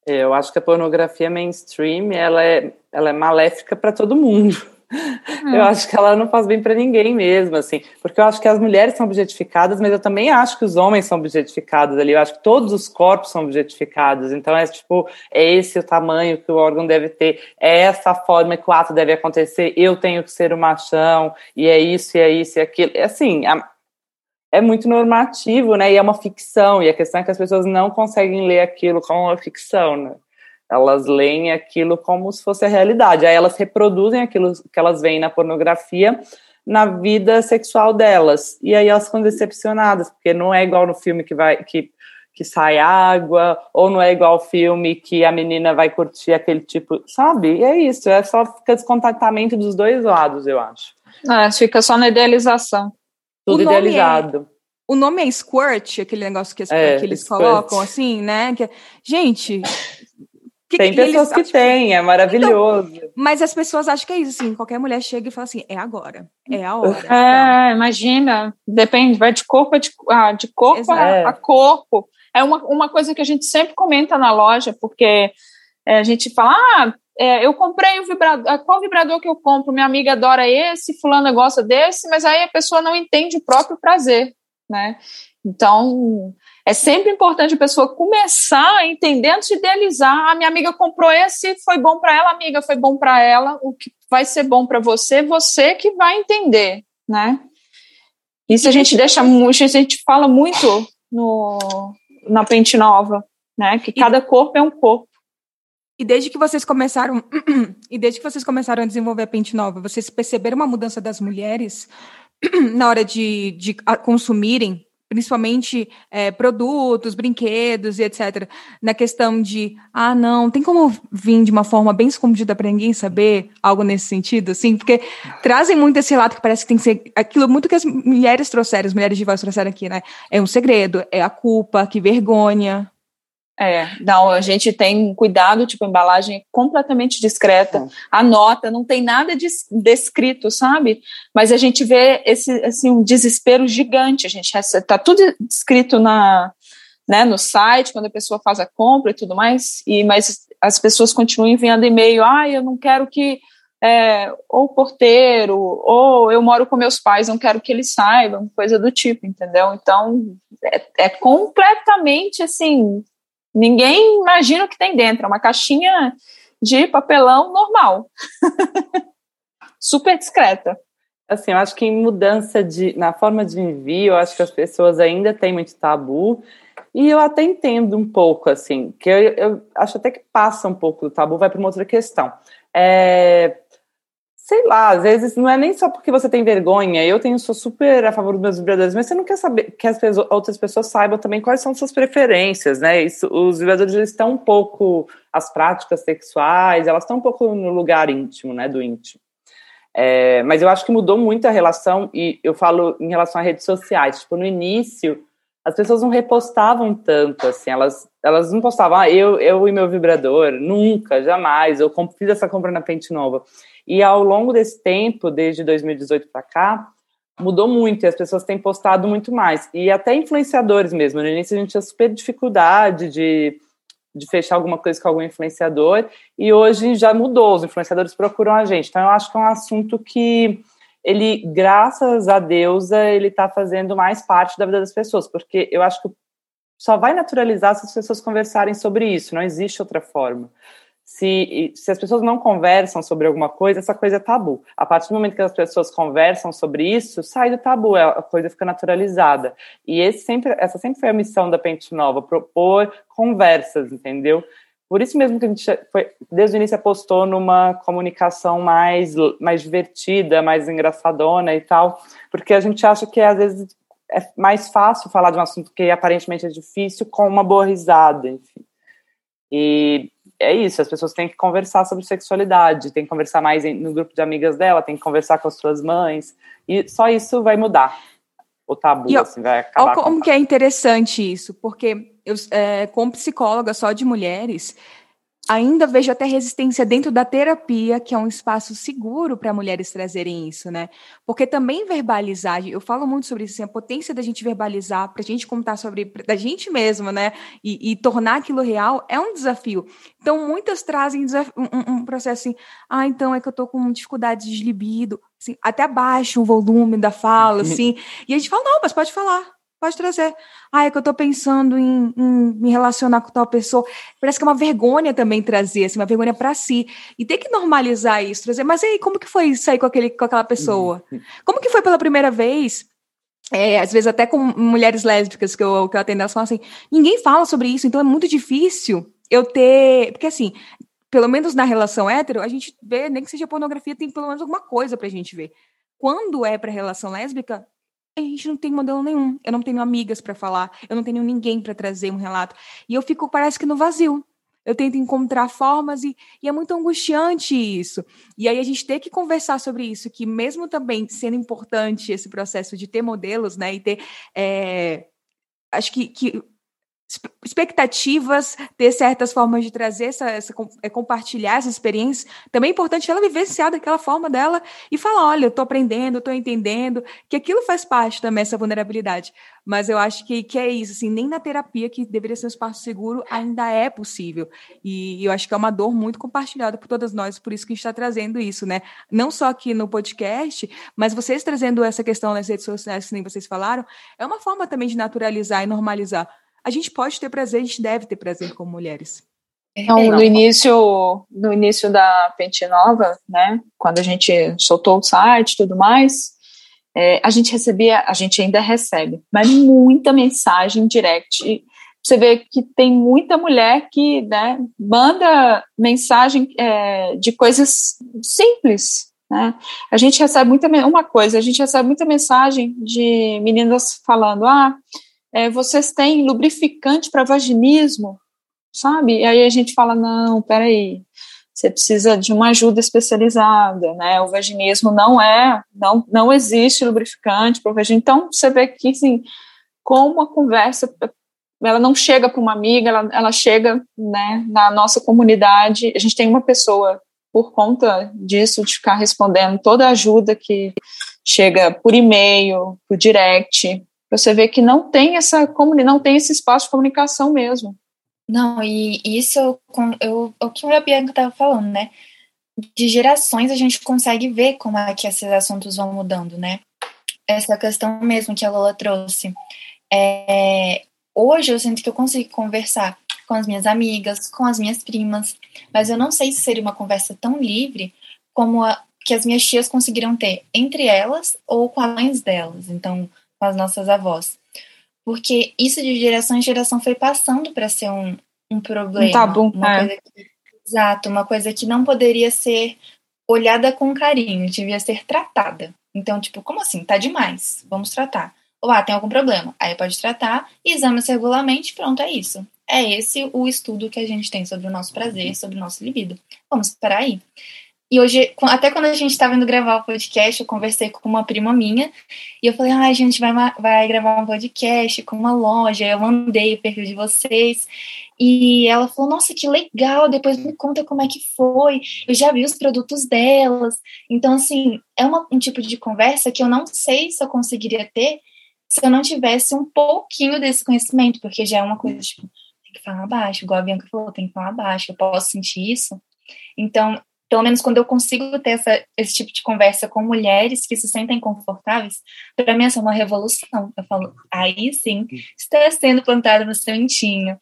É, eu acho que a pornografia mainstream, ela é, ela é maléfica para todo mundo. Hum. Eu acho que ela não faz bem para ninguém mesmo, assim, porque eu acho que as mulheres são objetificadas, mas eu também acho que os homens são objetificados ali. Eu acho que todos os corpos são objetificados. Então é tipo, é esse o tamanho que o órgão deve ter, é essa forma que o ato deve acontecer. Eu tenho que ser o machão e é isso, e é isso e aquilo. É assim, é muito normativo, né? E é uma ficção. E a questão é que as pessoas não conseguem ler aquilo como uma ficção, né? Elas leem aquilo como se fosse a realidade. Aí elas reproduzem aquilo que elas veem na pornografia na vida sexual delas. E aí elas ficam decepcionadas, porque não é igual no filme que vai que, que sai água, ou não é igual ao filme que a menina vai curtir aquele tipo, sabe? E é isso, é só fica descontentamento dos dois lados, eu acho. É, fica só na idealização. Tudo o idealizado. É, o nome é squirt, aquele negócio que, é, que eles squirt. colocam assim, né? Que, gente, que, tem pessoas que têm, é maravilhoso. Então, mas as pessoas acham que é isso, assim, qualquer mulher chega e fala assim, é agora, é a hora. É, imagina, depende, vai de corpo a, de, ah, de corpo a, a, corpo. É uma, uma coisa que a gente sempre comenta na loja, porque é, a gente fala, ah, é, eu comprei o vibrador, ah, qual vibrador que eu compro? Minha amiga adora esse, fulana gosta desse, mas aí a pessoa não entende o próprio prazer, né? Então, é sempre importante a pessoa começar a entender antes de idealizar. A minha amiga comprou esse, foi bom para ela, amiga, foi bom para ela. O que vai ser bom para você, você que vai entender, né? Isso a gente deixa muito, a gente fala muito no, na Pente Nova, né? Que cada corpo é um corpo. E desde que vocês começaram, e desde que vocês começaram a desenvolver a Pente Nova, vocês perceberam uma mudança das mulheres na hora de, de consumirem principalmente é, produtos, brinquedos e etc., na questão de, ah, não, tem como vir de uma forma bem escondida para ninguém saber algo nesse sentido, assim, porque trazem muito esse relato que parece que tem que ser aquilo muito que as mulheres trouxeram, as mulheres de voz trouxeram aqui, né? É um segredo, é a culpa, que vergonha. É, não, a gente tem cuidado, tipo, a embalagem é completamente discreta, é. a nota não tem nada de, descrito, sabe? Mas a gente vê esse, assim, um desespero gigante, a gente tá tudo escrito na, né, no site, quando a pessoa faz a compra e tudo mais, e, mas as pessoas continuam enviando e-mail, ah, eu não quero que é, ou porteiro, ou eu moro com meus pais, não quero que eles saibam, coisa do tipo, entendeu? Então, é, é completamente assim, ninguém imagina o que tem dentro, é uma caixinha de papelão normal. Super discreta. Assim, eu acho que em mudança de, na forma de envio, eu acho que as pessoas ainda têm muito tabu, e eu até entendo um pouco, assim, que eu, eu acho até que passa um pouco do tabu, vai para uma outra questão. É, sei lá, às vezes não é nem só porque você tem vergonha. Eu tenho, sou super a favor dos meus vibradores, mas você não quer saber que as pessoas, outras pessoas saibam também quais são suas preferências, né? Isso, os vibradores estão um pouco as práticas sexuais, elas estão um pouco no lugar íntimo, né? Do íntimo. É, mas eu acho que mudou muito a relação e eu falo em relação a redes sociais. Tipo, no início as pessoas não repostavam tanto, assim, elas, elas não postavam, ah, eu, eu e meu vibrador, nunca, jamais, eu fiz essa compra na Pente Nova. E ao longo desse tempo, desde 2018 para cá, mudou muito e as pessoas têm postado muito mais. E até influenciadores mesmo. No início a gente tinha super dificuldade de, de fechar alguma coisa com algum influenciador e hoje já mudou. Os influenciadores procuram a gente. Então eu acho que é um assunto que ele, graças a Deus, ele está fazendo mais parte da vida das pessoas, porque eu acho que só vai naturalizar se as pessoas conversarem sobre isso. Não existe outra forma se, se as pessoas não conversam sobre alguma coisa, essa coisa é tabu. A partir do momento que as pessoas conversam sobre isso, sai do tabu, é, a coisa fica naturalizada. E sempre, essa sempre foi a missão da Pente Nova, propor conversas, entendeu? Por isso mesmo que a gente foi, desde o início apostou numa comunicação mais, mais divertida, mais engraçadona e tal, porque a gente acha que às vezes é mais fácil falar de um assunto que aparentemente é difícil com uma boa risada, enfim. E é isso, as pessoas têm que conversar sobre sexualidade, tem que conversar mais no grupo de amigas dela, tem que conversar com as suas mães, e só isso vai mudar o tabu, e, assim, vai acabar. Olha como que é interessante isso, porque eu, é, como psicóloga só de mulheres, ainda vejo até resistência dentro da terapia, que é um espaço seguro para mulheres trazerem isso, né? Porque também verbalizar, eu falo muito sobre isso, assim, a potência da gente verbalizar, para a gente contar sobre da gente mesma, né? E, e, tornar aquilo real é um desafio. Então, muitas trazem um, um, processo assim, ah, então é que eu tô com dificuldade de libido, assim, até abaixa o volume da fala, assim, e a gente fala, não, mas pode falar, Pode trazer. Ah, é que eu tô pensando em, em, me relacionar com tal pessoa. Parece que é uma vergonha também trazer, assim, uma vergonha para si. E tem que normalizar isso, trazer. Mas aí, como que foi sair com, aquele, com aquela pessoa? Uhum. Como que foi pela primeira vez? É, às vezes até com mulheres lésbicas que eu, que eu atendo, elas falam assim, ninguém fala sobre isso, então é muito difícil eu ter... Porque assim, pelo menos na relação hétero, a gente vê, nem que seja pornografia, tem pelo menos alguma coisa pra gente ver. Quando é para relação lésbica, a gente não tem modelo nenhum. Eu não tenho amigas para falar, eu não tenho ninguém para trazer um relato. E eu fico, parece que no vazio. Eu tento encontrar formas e, e, é muito angustiante isso. E aí a gente tem que conversar sobre isso, que mesmo também sendo importante esse processo de ter modelos, né, e ter, é, acho que, que expectativas, ter certas formas de trazer essa, essa é, compartilhar essa experiência. Também é importante ela vivenciar daquela forma dela e falar, olha, eu estou aprendendo, estou entendendo, que aquilo faz parte também essa vulnerabilidade. Mas eu acho que, que é isso, assim, nem na terapia que deveria ser um espaço seguro ainda é possível. E, e eu acho que é uma dor muito compartilhada por todas nós, por isso que a gente está trazendo isso, né? Não só aqui no podcast, mas vocês trazendo essa questão nas redes sociais, que nem vocês falaram, é uma forma também de naturalizar e normalizar a gente pode ter prazer, a gente deve ter prazer como mulheres. Então, no início, no início da Pente Nova, né, quando a gente soltou o site e tudo mais, é, a gente recebia, a gente ainda recebe, mas muita mensagem direct. Você vê que tem muita mulher que né, manda mensagem é, de coisas simples. Né? A gente recebe muita uma coisa, a gente recebe muita mensagem de meninas falando, ah, é, vocês têm lubrificante para vaginismo, sabe? E aí a gente fala, não, peraí, você precisa de uma ajuda especializada, né? O vaginismo não é, não, não existe lubrificante para o vaginismo. Então, você vê que, assim, como a conversa, ela não chega para uma amiga, ela, ela chega, né, na nossa comunidade. A gente tem uma pessoa, por conta disso, de ficar respondendo toda a ajuda que chega por e-mail, por direct, você vê que não tem essa não tem esse espaço de comunicação mesmo. Não, e isso eu, eu, o que a Bianca estava falando, né? de gerações a gente consegue ver como é que esses assuntos vão mudando, né? Essa questão mesmo que a Lola trouxe. É, hoje eu sinto que eu consigo conversar com as minhas amigas, com as minhas primas, mas eu não sei se seria uma conversa tão livre como a que as minhas tias conseguiram ter entre elas ou com as mães delas, então com as nossas avós. Porque isso de geração em geração foi passando para ser um, um problema. Um tabu, uma é. coisa que, exato, uma coisa que não poderia ser olhada com carinho, devia ser tratada. Então, tipo, como assim? Tá demais, vamos tratar. Ou, ah, tem algum problema. Aí pode tratar, exame-se regularmente, pronto, é isso. É esse o estudo que a gente tem sobre o nosso prazer, sobre o nosso libido. Vamos parar aí. E hoje, até quando a gente estava indo gravar o podcast, eu conversei com uma prima minha e eu falei: ah, a gente vai, vai gravar um podcast com uma loja. Eu mandei o perfil de vocês. E ela falou: Nossa, que legal, depois me conta como é que foi. Eu já vi os produtos delas. Então, assim, é uma, um tipo de conversa que eu não sei se eu conseguiria ter se eu não tivesse um pouquinho desse conhecimento, porque já é uma coisa tipo, tem que falar baixo, igual a Bianca falou, tem que falar baixo, eu posso sentir isso. Então, pelo menos quando eu consigo ter essa, esse tipo de conversa com mulheres que se sentem confortáveis, para mim essa é uma revolução. Eu falo, aí sim, está sendo plantado no sementinho.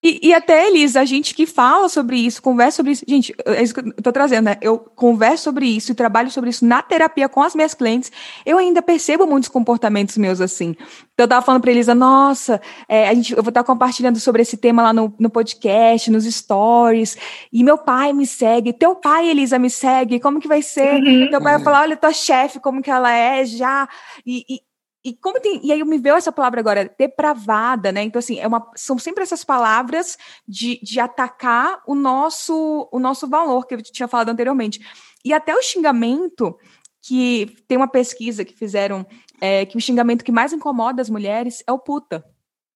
E, e, até, Elisa, a gente que fala sobre isso, conversa sobre isso. Gente, é isso que eu tô trazendo, né? Eu converso sobre isso e trabalho sobre isso na terapia com as minhas clientes. Eu ainda percebo muitos comportamentos meus assim. Então, eu tava falando pra Elisa, nossa, é, a gente, eu vou estar compartilhando sobre esse tema lá no, no podcast, nos stories. E meu pai me segue. Teu pai, Elisa, me segue. Como que vai ser? Uhum. Teu pai vai falar, olha, tua chefe, como que ela é já. E, e, e como tem, e aí me veio essa palavra agora, depravada, né? Então assim, é uma, são sempre essas palavras de, de atacar o nosso o nosso valor que eu tinha falado anteriormente. E até o xingamento que tem uma pesquisa que fizeram é, que o xingamento que mais incomoda as mulheres é o puta.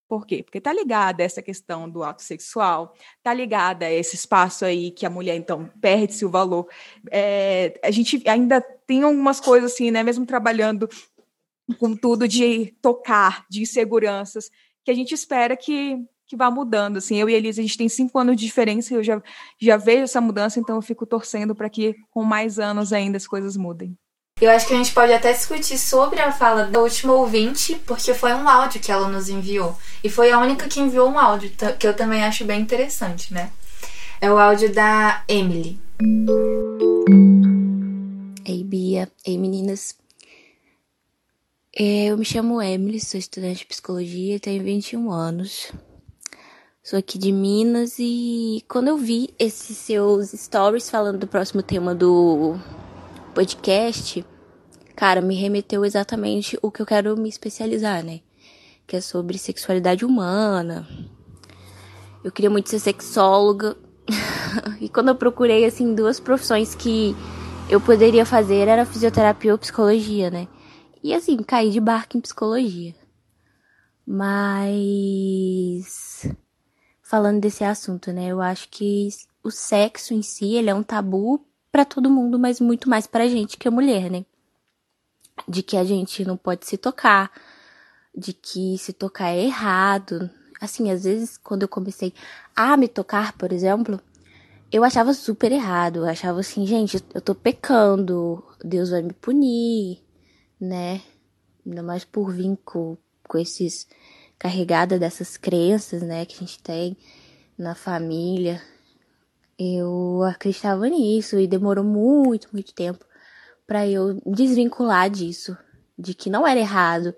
Por quê? Porque tá ligada essa questão do ato sexual, tá ligada a esse espaço aí que a mulher, então, perde-se o valor. É, a gente ainda tem algumas coisas assim, né? Mesmo trabalhando com tudo de tocar, de inseguranças, que a gente espera que, que vá mudando. Assim, eu e a Elisa, a gente tem cinco anos de diferença, eu já, já vejo essa mudança, então eu fico torcendo para que com mais anos ainda as coisas mudem. Eu acho que a gente pode até discutir sobre a fala da última ouvinte, porque foi um áudio que ela nos enviou. E foi a única que enviou um áudio, que eu também acho bem interessante, né? É o áudio da Emily. Eu me chamo Emily, sou estudante de psicologia, tenho 21 anos. Sou aqui de Minas e quando eu vi esses seus stories falando do próximo tema do podcast, cara, me remeteu exatamente o que eu quero me especializar, né? Que é sobre sexualidade humana. Eu queria muito ser sexóloga. e quando eu procurei, assim, duas profissões que eu poderia fazer, era fisioterapia ou psicologia, né? E assim, caí de barco em psicologia. Mas falando desse assunto, né? Eu acho que o sexo em si, ele é um tabu para todo mundo, mas muito mais pra gente que é mulher, né? De que a gente não pode se tocar, de que se tocar é errado. Assim, às vezes quando eu comecei a me tocar, por exemplo, eu achava super errado. Eu achava assim, gente, eu tô pecando, Deus vai me punir né? Ainda mais por vir com, com esses carregada dessas crenças, né, que a gente tem na família. Eu acreditava nisso e demorou muito, muito tempo para eu desvincular disso, de que não era errado.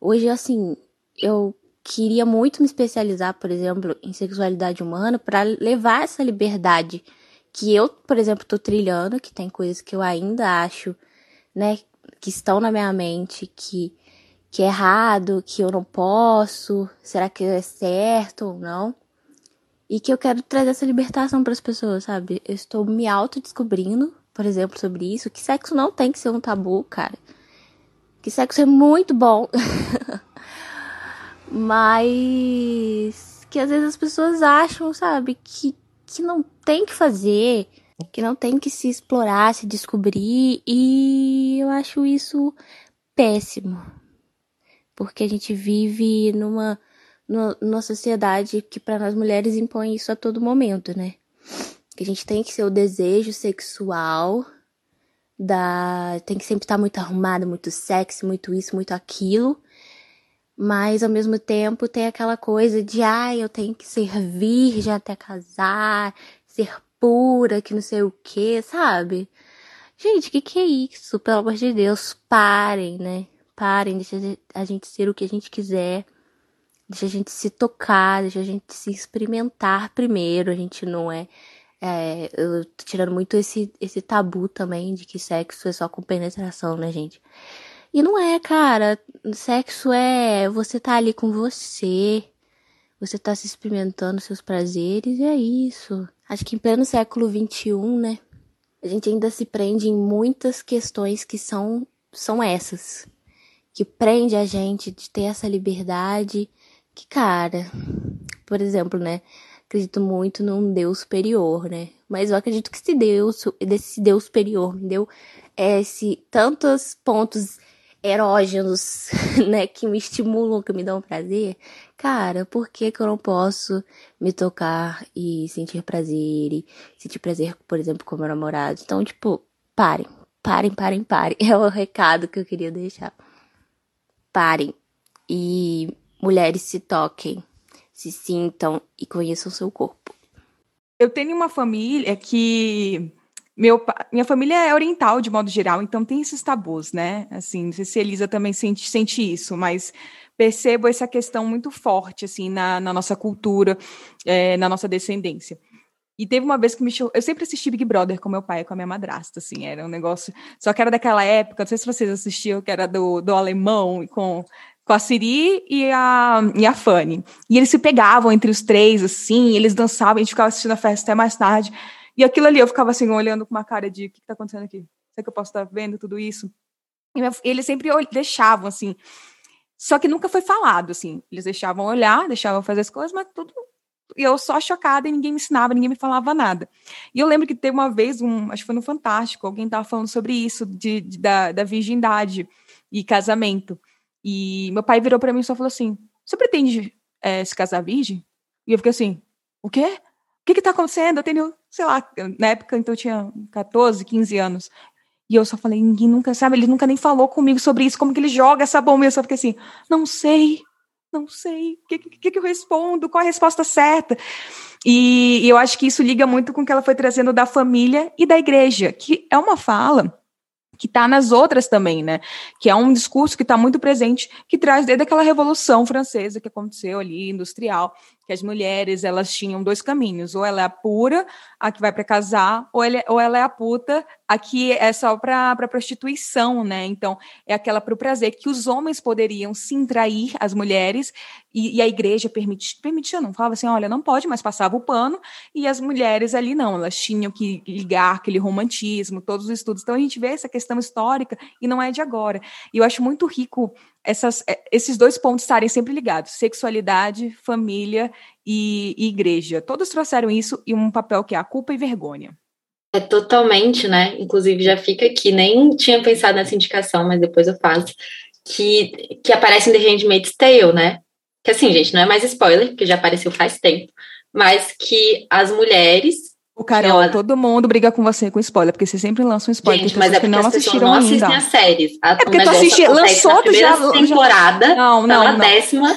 Hoje, assim, eu queria muito me especializar, por exemplo, em sexualidade humana para levar essa liberdade que eu, por exemplo, tô trilhando, que tem coisas que eu ainda acho, né, que estão na minha mente que que é errado, que eu não posso, será que é certo ou não? E que eu quero trazer essa libertação para as pessoas, sabe? Eu estou me autodescobrindo, por exemplo, sobre isso, que sexo não tem que ser um tabu, cara. Que sexo é muito bom. Mas que às vezes as pessoas acham, sabe, que, que não tem que fazer, que não tem que se explorar, se descobrir, e eu acho isso péssimo. Porque a gente vive numa, numa sociedade que para nós mulheres impõe isso a todo momento, né? Que a gente tem que ser o desejo sexual da tem que sempre estar muito arrumado, muito sexy, muito isso, muito aquilo. Mas ao mesmo tempo tem aquela coisa de ai, eu tenho que ser virgem até casar, ser pura, que não sei o que, sabe? Gente, que que é isso? Pelo amor de Deus, parem, né? Parem, deixa a gente ser o que a gente quiser. Deixa a gente se tocar, deixa a gente se experimentar primeiro. A gente não é é, eu tô tirando muito esse, esse tabu também de que sexo é só com penetração, né, gente? E não é, cara. Sexo é você tá ali com você, você tá se experimentando seus prazeres, e é isso. Acho que em pleno século XXI, né, a gente ainda se prende em muitas questões que são, são essas. Que prende a gente de ter essa liberdade. Que, cara, por exemplo, né? acredito muito num Deus superior, né? Mas eu acredito que esse Deus, desse Deus superior, me deu esse, tantos pontos erógenos, né, que me estimulam, que me dão prazer, cara, por que que eu não posso me tocar e sentir prazer e sentir prazer, por exemplo, com meu namorado? Então, tipo, parem, parem, parem, parem. É o recado que eu queria deixar. Parem e mulheres se toquem se sintam e conheçam seu corpo. Eu tenho uma família que meu, minha família é oriental de modo geral, então tem esses tabus, né? Assim, não sei se Elisa também sente, sente isso, mas percebo essa questão muito forte, assim, na, na nossa cultura, é, na nossa descendência. E teve uma vez que me chamou. Eu sempre assisti Big Brother com meu pai e com a minha madrasta, assim, era um negócio. Só que era daquela época, não sei se vocês assistiam, que era do, do alemão, com com a Siri e a, e a Fanny. E eles se pegavam entre os três, assim, eles dançavam, a gente ficava assistindo a festa até mais tarde. E aquilo ali eu ficava assim, olhando com uma cara de o que está acontecendo aqui? Será que eu posso estar vendo tudo isso? E eles sempre deixavam, assim. Só que nunca foi falado, assim. Eles deixavam olhar, deixavam fazer as coisas, mas tudo. E eu só chocada e ninguém me ensinava, ninguém me falava nada. E eu lembro que teve uma vez, um, acho que foi no Fantástico, alguém estava falando sobre isso, de, de da, da virgindade e casamento. E meu pai virou para mim e só falou assim: Você pretende é, se casar virgem? E eu fiquei assim: O quê? O que que tá acontecendo? Eu tenho, sei lá, na época então eu tinha 14, 15 anos. E eu só falei: Ninguém nunca sabe, ele nunca nem falou comigo sobre isso, como que ele joga essa bomba. E eu só fiquei assim: Não sei, não sei. O que, que, que eu respondo? Qual a resposta certa? E, e eu acho que isso liga muito com o que ela foi trazendo da família e da igreja, que é uma fala que está nas outras também, né? Que é um discurso que está muito presente, que traz desde aquela revolução francesa que aconteceu ali, industrial, que as mulheres elas tinham dois caminhos, ou ela é a pura, a que vai para casar, ou, ele, ou ela é a puta, a que é só para prostituição, né? Então é aquela para o prazer que os homens poderiam se trair as mulheres e, e a igreja permitia, permitia, não falava assim, olha, não pode, mas passava o pano e as mulheres ali não, elas tinham que ligar aquele romantismo, todos os estudos. Então a gente vê essa questão histórica e não é de agora. E eu acho muito rico essas, é, esses dois pontos estarem sempre ligados: sexualidade, família e, e, igreja. Todos trouxeram isso e um papel que é a culpa e vergonha. É totalmente, né? Inclusive, já fica aqui, nem tinha pensado nessa indicação, mas depois eu faço. Que, que aparece em The Handmaid's Tale, né? Que assim, gente, não é mais spoiler, porque já apareceu faz tempo, mas que as mulheres o Carol, ela... todo mundo briga com você com spoiler, porque você sempre lança um spoiler. Gente, mas é porque não as assistiram não assistem ainda. as séries. A, é porque tu assistiu, lançou, tu já... temporada, não, não, tá não. décima.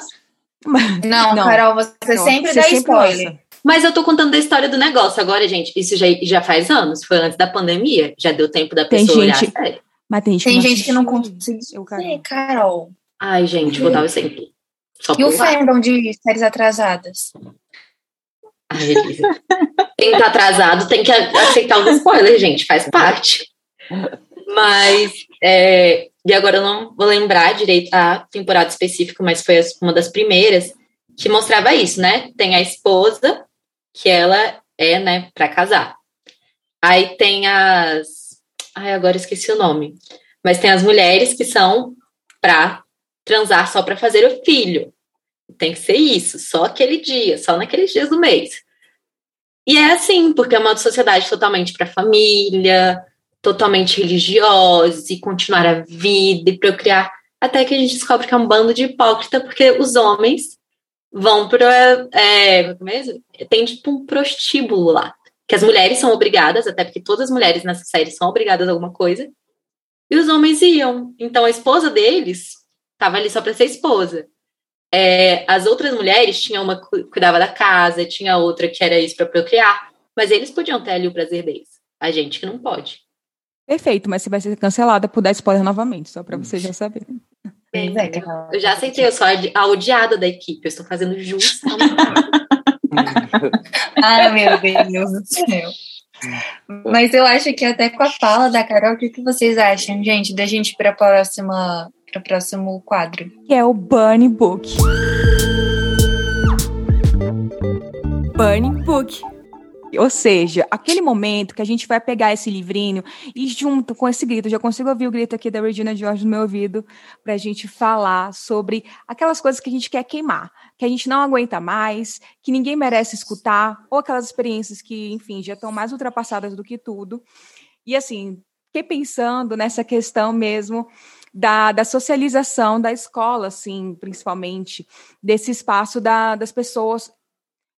Não, não, Carol, você não, sempre você dá sempre spoiler. Lança. Mas eu tô contando a história do negócio agora, gente. Isso já, já faz anos, foi antes da pandemia. Já deu tempo da pessoa tem gente, olhar a série. Mas tem gente, tem gente que não conseguiu. Carol. Carol. Ai, gente, vou dar o exemplo. Só e o fandom de séries atrasadas? Quem tá atrasado tem que aceitar os spoilers, gente, faz parte. Mas, é, e agora eu não vou lembrar direito a temporada específica, mas foi uma das primeiras que mostrava isso, né? Tem a esposa, que ela é, né, para casar. Aí tem as. Ai, agora esqueci o nome. Mas tem as mulheres que são para transar só para fazer o filho. Tem que ser isso, só aquele dia, só naqueles dias do mês. E é assim, porque é uma sociedade totalmente para família, totalmente religiosa, e continuar a vida e procriar, até que a gente descobre que é um bando de hipócrita, porque os homens vão para. É, é, tem tipo um prostíbulo lá. que as mulheres são obrigadas, até porque todas as mulheres nessa série são obrigadas a alguma coisa, e os homens iam. Então a esposa deles estava ali só para ser esposa. É, as outras mulheres tinham uma que cuidava da casa, tinha outra que era isso para procriar, mas eles podiam ter ali o prazer deles. A gente que não pode. Perfeito, mas você vai ser cancelada por dar spoiler novamente, só para você já saber. É, eu já aceitei, eu sou a odiada da equipe, eu estou fazendo justo. ah, meu Deus do céu. Mas eu acho que até com a fala da Carol, o que, que vocês acham, gente, da gente para a próxima, para o próximo quadro? Que é o Burning Book. Burning Book. Ou seja, aquele momento que a gente vai pegar esse livrinho e junto com esse grito, já consigo ouvir o grito aqui da Regina George no meu ouvido, para a gente falar sobre aquelas coisas que a gente quer queimar, que a gente não aguenta mais, que ninguém merece escutar, ou aquelas experiências que, enfim, já estão mais ultrapassadas do que tudo. E assim, fiquei pensando nessa questão mesmo da, da socialização da escola, assim, principalmente, desse espaço da, das pessoas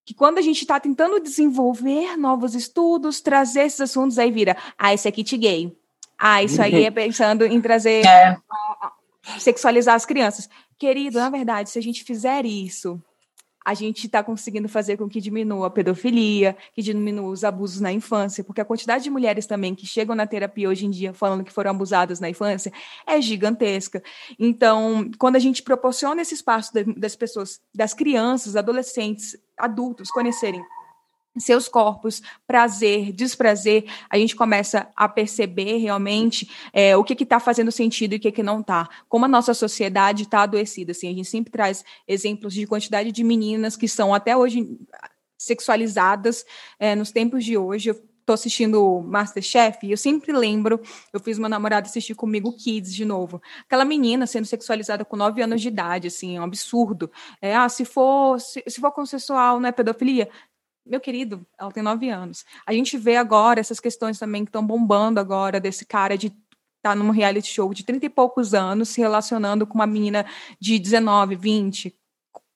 que quando a gente está tentando desenvolver novos estudos, trazer esses assuntos, aí vira, ah, esse é kit gay. Ah, isso aí é pensando em trazer, é. sexualizar as crianças. Querido, na verdade, se a gente fizer isso, a gente está conseguindo fazer com que diminua a pedofilia, que diminua os abusos na infância, porque a quantidade de mulheres também que chegam na terapia hoje em dia falando que foram abusadas na infância é gigantesca. Então, quando a gente proporciona esse espaço das pessoas, das crianças, adolescentes, adultos conhecerem seus corpos, prazer, desprazer, a gente começa a perceber realmente é, o que está fazendo sentido e o que, que não está. Como a nossa sociedade está adoecida. Assim, a gente sempre traz exemplos de quantidade de meninas que são até hoje sexualizadas é, nos tempos de hoje. Eu estou assistindo Masterchef e eu sempre lembro, eu fiz uma namorada assistir comigo Kids de novo. Aquela menina sendo sexualizada com 9 anos de idade, assim, é um absurdo. É, ah, se for, se, se for consensual, não é pedofilia? Meu querido, ela tem nove anos. A gente vê agora essas questões também que estão bombando agora desse cara de tá num reality show de 30 e poucos anos se relacionando com uma menina de 19, 20,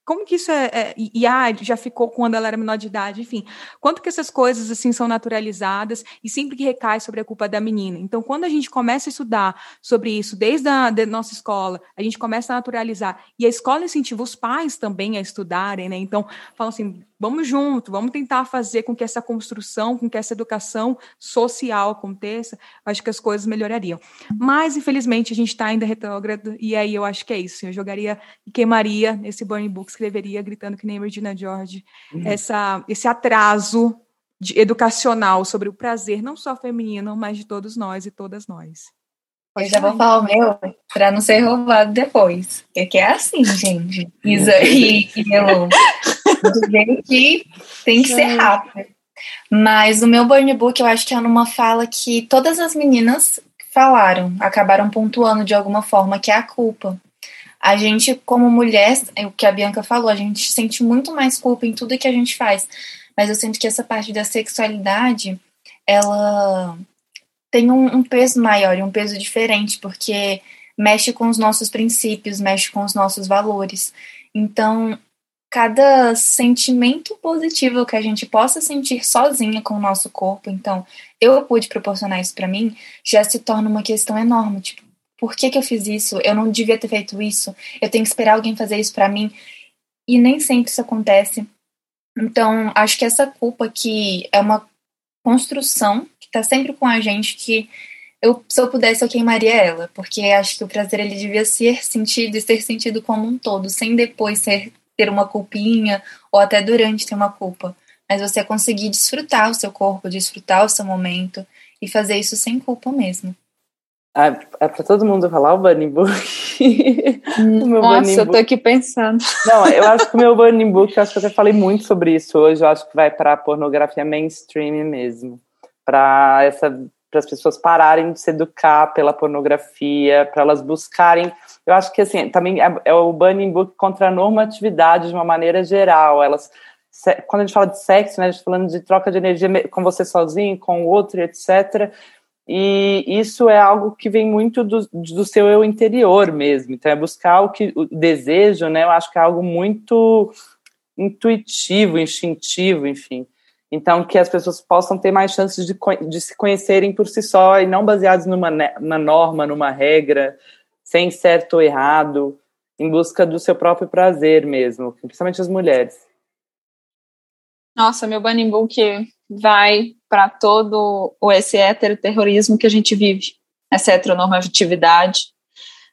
como que isso é, é e ah, já ficou quando ela era menor de idade, enfim, quanto que essas coisas assim são naturalizadas e sempre que recai sobre a culpa da menina. Então, quando a gente começa a estudar sobre isso desde a nossa escola, a gente começa a naturalizar e a escola incentiva os pais também a estudarem, né? Então, falam assim, vamos junto, vamos tentar fazer com que essa construção, com que essa educação social aconteça, acho que as coisas melhorariam. Mas, infelizmente, a gente está ainda retrógrado, e aí eu acho que é isso. Eu jogaria e queimaria esse burning book, escreveria gritando que nem Regina George, uhum. essa, esse atraso de, educacional sobre o prazer, não só feminino, mas de todos nós e todas nós. Pode eu já vou falar o meu para não ser roubado depois. Porque é assim, gente. Isa e, e Melon. que tem que ser rápido. Mas o meu burn book eu acho que é numa fala que todas as meninas falaram, acabaram pontuando de alguma forma, que é a culpa. A gente, como mulher, é o que a Bianca falou, a gente sente muito mais culpa em tudo que a gente faz. Mas eu sinto que essa parte da sexualidade, ela tem um, um peso maior e um peso diferente, porque mexe com os nossos princípios, mexe com os nossos valores. Então, cada sentimento positivo que a gente possa sentir sozinha com o nosso corpo, então eu pude proporcionar isso para mim, já se torna uma questão enorme, tipo, por que que eu fiz isso? Eu não devia ter feito isso. Eu tenho que esperar alguém fazer isso para mim. E nem sempre isso acontece. Então, acho que essa culpa que é uma construção que tá sempre com a gente que eu, se eu pudesse, eu queimaria ela, porque acho que o prazer ele devia ser sentido e ser sentido como um todo, sem depois ser ter uma culpinha ou até durante ter uma culpa, mas você conseguir desfrutar o seu corpo, desfrutar o seu momento e fazer isso sem culpa mesmo. Ah, é para todo mundo falar o Bunny Book. o Nossa, eu tô aqui pensando. Não, eu acho que o meu Bunny Book, eu acho que eu até falei muito sobre isso hoje, eu acho que vai para a pornografia mainstream mesmo. Para essa para as pessoas pararem de se educar pela pornografia, para elas buscarem. Eu acho que assim também é, é o Burning Book contra a normatividade de uma maneira geral. Elas, quando a gente fala de sexo, né, a gente está falando de troca de energia com você sozinho, com o outro, etc. E isso é algo que vem muito do, do seu eu interior mesmo. Então é buscar o que o desejo, né? Eu acho que é algo muito intuitivo, instintivo, enfim. Então, que as pessoas possam ter mais chances de, de se conhecerem por si só e não baseados numa, numa norma, numa regra, sem certo ou errado, em busca do seu próprio prazer mesmo, principalmente as mulheres. Nossa, meu Bunny Book vai para todo esse heteroterrorismo que a gente vive, essa heteronormatividade,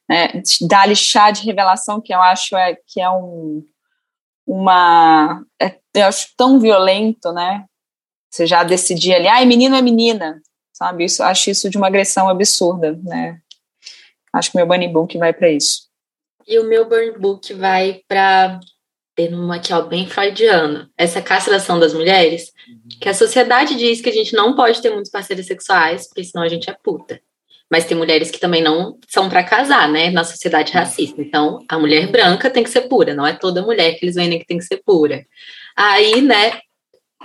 né, dá-lhe chá de revelação, que eu acho é, que é um, uma. É, eu acho tão violento, né? Você já decidir ali, ai, menino é menina, sabe? Isso, acho isso de uma agressão absurda, né? Acho que meu Bunny Book vai para isso. E o meu Burn Book vai para termo aqui, ó, bem freudiano, essa castração das mulheres, que a sociedade diz que a gente não pode ter muitos parceiros sexuais, porque senão a gente é puta. Mas tem mulheres que também não são para casar, né, na sociedade racista. Então, a mulher branca tem que ser pura, não é toda mulher que eles vendem que tem que ser pura. Aí, né,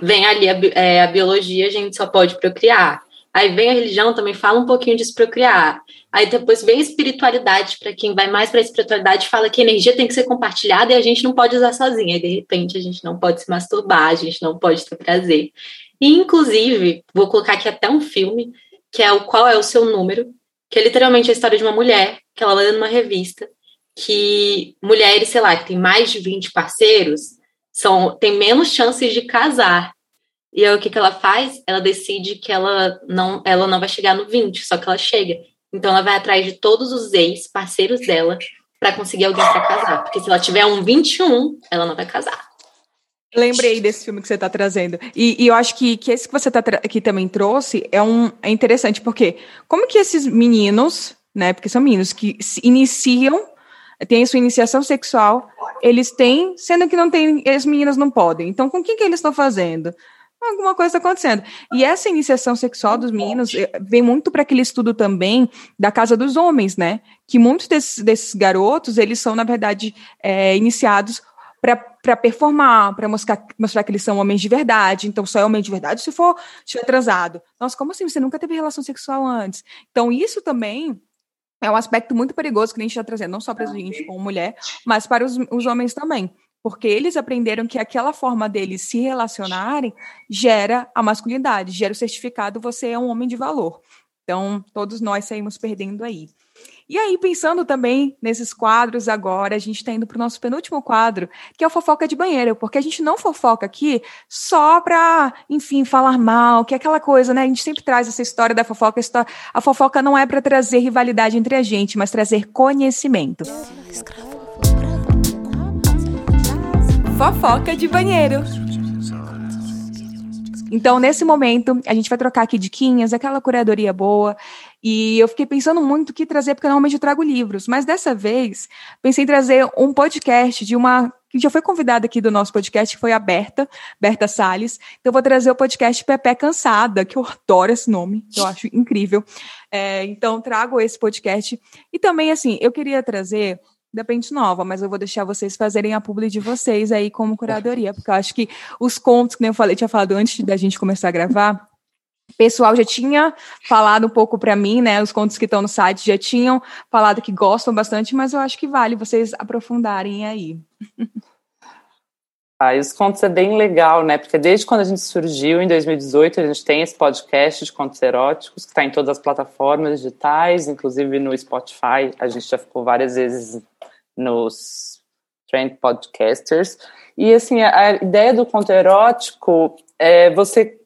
vem ali a, é, a biologia, a gente só pode procriar. Aí vem a religião, também fala um pouquinho de procriar. Aí depois vem a espiritualidade, para quem vai mais para a espiritualidade, fala que a energia tem que ser compartilhada e a gente não pode usar sozinha. E de repente a gente não pode se masturbar, a gente não pode ter prazer. E, inclusive, vou colocar aqui até um filme, que é o Qual é o Seu Número, que é literalmente a história de uma mulher, que ela lê numa revista, que mulheres, sei lá, que tem mais de 20 parceiros, são, tem menos chances de casar. E aí o que, que ela faz? Ela decide que ela não, ela não vai chegar no 20, só que ela chega. Então ela vai atrás de todos os ex, parceiros dela, para conseguir alguém para casar. Porque se ela tiver um 21, ela não vai casar. Lembrei desse filme que você está trazendo. E, e, eu acho que, que esse que você tá aqui também trouxe é, um, é interessante, porque como que esses meninos, né? Porque são meninos que se iniciam tem a sua iniciação sexual, eles têm, sendo que não tem, as meninas não podem. Então, com o que, que eles estão fazendo? Alguma coisa está acontecendo. E essa iniciação sexual dos meninos eh, vem muito para aquele estudo também da casa dos homens, né? Que muitos desses, desses garotos, eles são, na verdade, é, iniciados para performar, para mostrar, mostrar que eles são homens de verdade. Então, só é homem de verdade se for estiver transado. Nossa, como assim? Você nunca teve relação sexual antes? Então, isso também é um aspecto muito perigoso que a gente está trazendo, não só para a gente como mulher, mas para os, os homens também. Porque eles aprenderam que aquela forma deles se relacionarem gera a masculinidade, gera o certificado, você é um homem de valor. Então, todos nós saímos perdendo aí. E aí, pensando também nesses quadros agora, a gente está indo para o nosso penúltimo quadro, que é o fofoca de banheiro, porque a gente não fofoca aqui só para, enfim, falar mal, que é aquela coisa, né? A gente sempre traz essa história da fofoca. A fofoca não é para trazer rivalidade entre a gente, mas trazer conhecimento. Fofoca de banheiro. Então, nesse momento, a gente vai trocar aqui diquinhas, aquela curadoria boa. E eu fiquei pensando muito o que trazer, porque normalmente eu trago livros. Mas dessa vez, pensei em trazer um podcast de uma que já foi convidada aqui do nosso podcast, que foi a Berta, Berta Salles. Então, eu vou trazer o podcast Pepe Cansada, que eu adoro esse nome, eu acho incrível. É, então, trago esse podcast. E também, assim, eu queria trazer da Pente Nova, mas eu vou deixar vocês fazerem a publi de vocês aí como curadoria, porque eu acho que os contos que eu falei, tinha falado antes da gente começar a gravar, pessoal já tinha falado um pouco para mim, né? Os contos que estão no site já tinham falado que gostam bastante, mas eu acho que vale vocês aprofundarem aí. Ah, os contos é bem legal, né? Porque desde quando a gente surgiu, em 2018, a gente tem esse podcast de contos eróticos, que está em todas as plataformas digitais, inclusive no Spotify. A gente já ficou várias vezes nos Trend Podcasters. E, assim, a ideia do conto erótico é você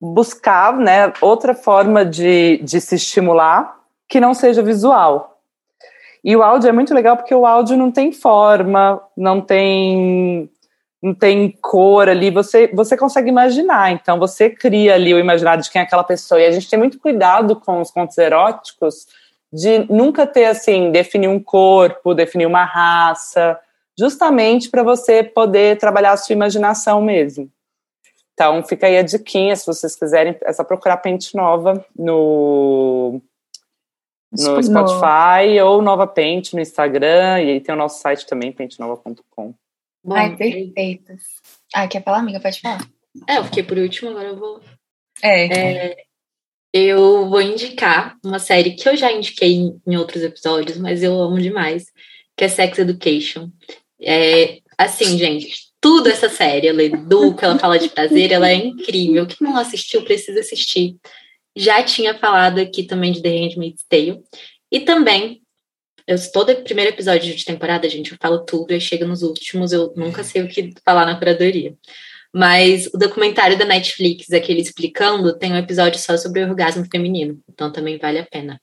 buscar né, outra forma de, de se estimular que não seja visual. E o áudio é muito legal porque o áudio não tem forma, não tem não tem cor ali, você, você consegue imaginar. Então, você cria ali o imaginário de quem é aquela pessoa. E a gente tem muito cuidado com os contos eróticos de nunca ter, assim, definir um corpo, definir uma raça, justamente para você poder trabalhar a sua imaginação mesmo. Então, fica aí a diquinha, se vocês quiserem, é só procurar Pente Nova no, no Spotify ou Nova Pente no Instagram, e aí tem o nosso site também, pentenova.com. Ai, perfeitas. Ah, quer falar, amiga? Pode falar. É, eu fiquei por último, agora eu vou. É. é. Eu vou indicar uma série que eu já indiquei em outros episódios, mas eu amo demais, que é Sex Education. É, assim, gente, tudo essa série. Ela educa, ela fala de prazer, ela é incrível. Quem não assistiu, precisa assistir. Já tinha falado aqui também de The Handmaid's Tale. E também, eu, todo primeiro episódio de temporada, gente, eu falo tudo, e chega nos últimos, eu nunca sei o que falar na curadoria. Mas o documentário da Netflix, aquele explicando, tem um episódio só sobre o orgasmo feminino. Então também vale a pena.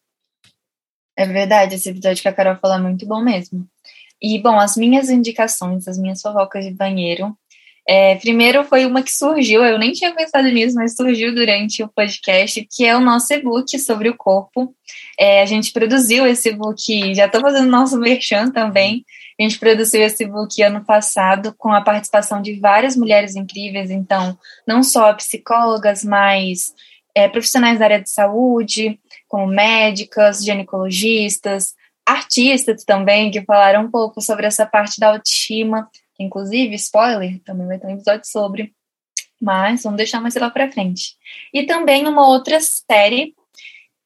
É verdade, esse episódio que a Carol falou é muito bom mesmo. E, bom, as minhas indicações, as minhas fofocas de banheiro. É, primeiro foi uma que surgiu, eu nem tinha pensado nisso, mas surgiu durante o podcast, que é o nosso e-book sobre o corpo. É, a gente produziu esse e-book, já estou fazendo nosso merchan também. A gente produziu esse e-book ano passado com a participação de várias mulheres incríveis, então, não só psicólogas, mas é, profissionais da área de saúde, como médicas, ginecologistas, artistas também, que falaram um pouco sobre essa parte da autoestima, que inclusive, spoiler, também vai ter um episódio sobre, mas vamos deixar mais lá para frente. E também uma outra série,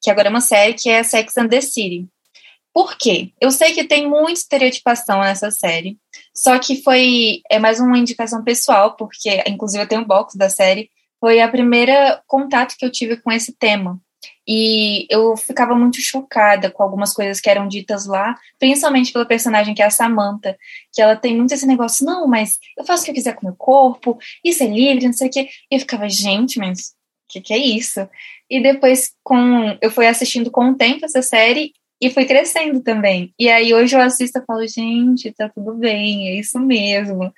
que agora é uma série, que é Sex and the City. Por quê? Eu sei que tem muita estereotipação nessa série, só que foi é mais uma indicação pessoal, porque inclusive eu tenho um box da série, foi a primeira contato que eu tive com esse tema. E eu ficava muito chocada com algumas coisas que eram ditas lá, principalmente pela personagem que é a Samantha, que ela tem muito esse negócio, não, mas eu faço o que eu quiser com o meu corpo, isso é livre, não sei o quê. E eu ficava, gente, mas o que, que é isso? E depois, com eu fui assistindo com o tempo essa série e fui crescendo também. E aí hoje eu assisto e falo, gente, tá tudo bem, é isso mesmo.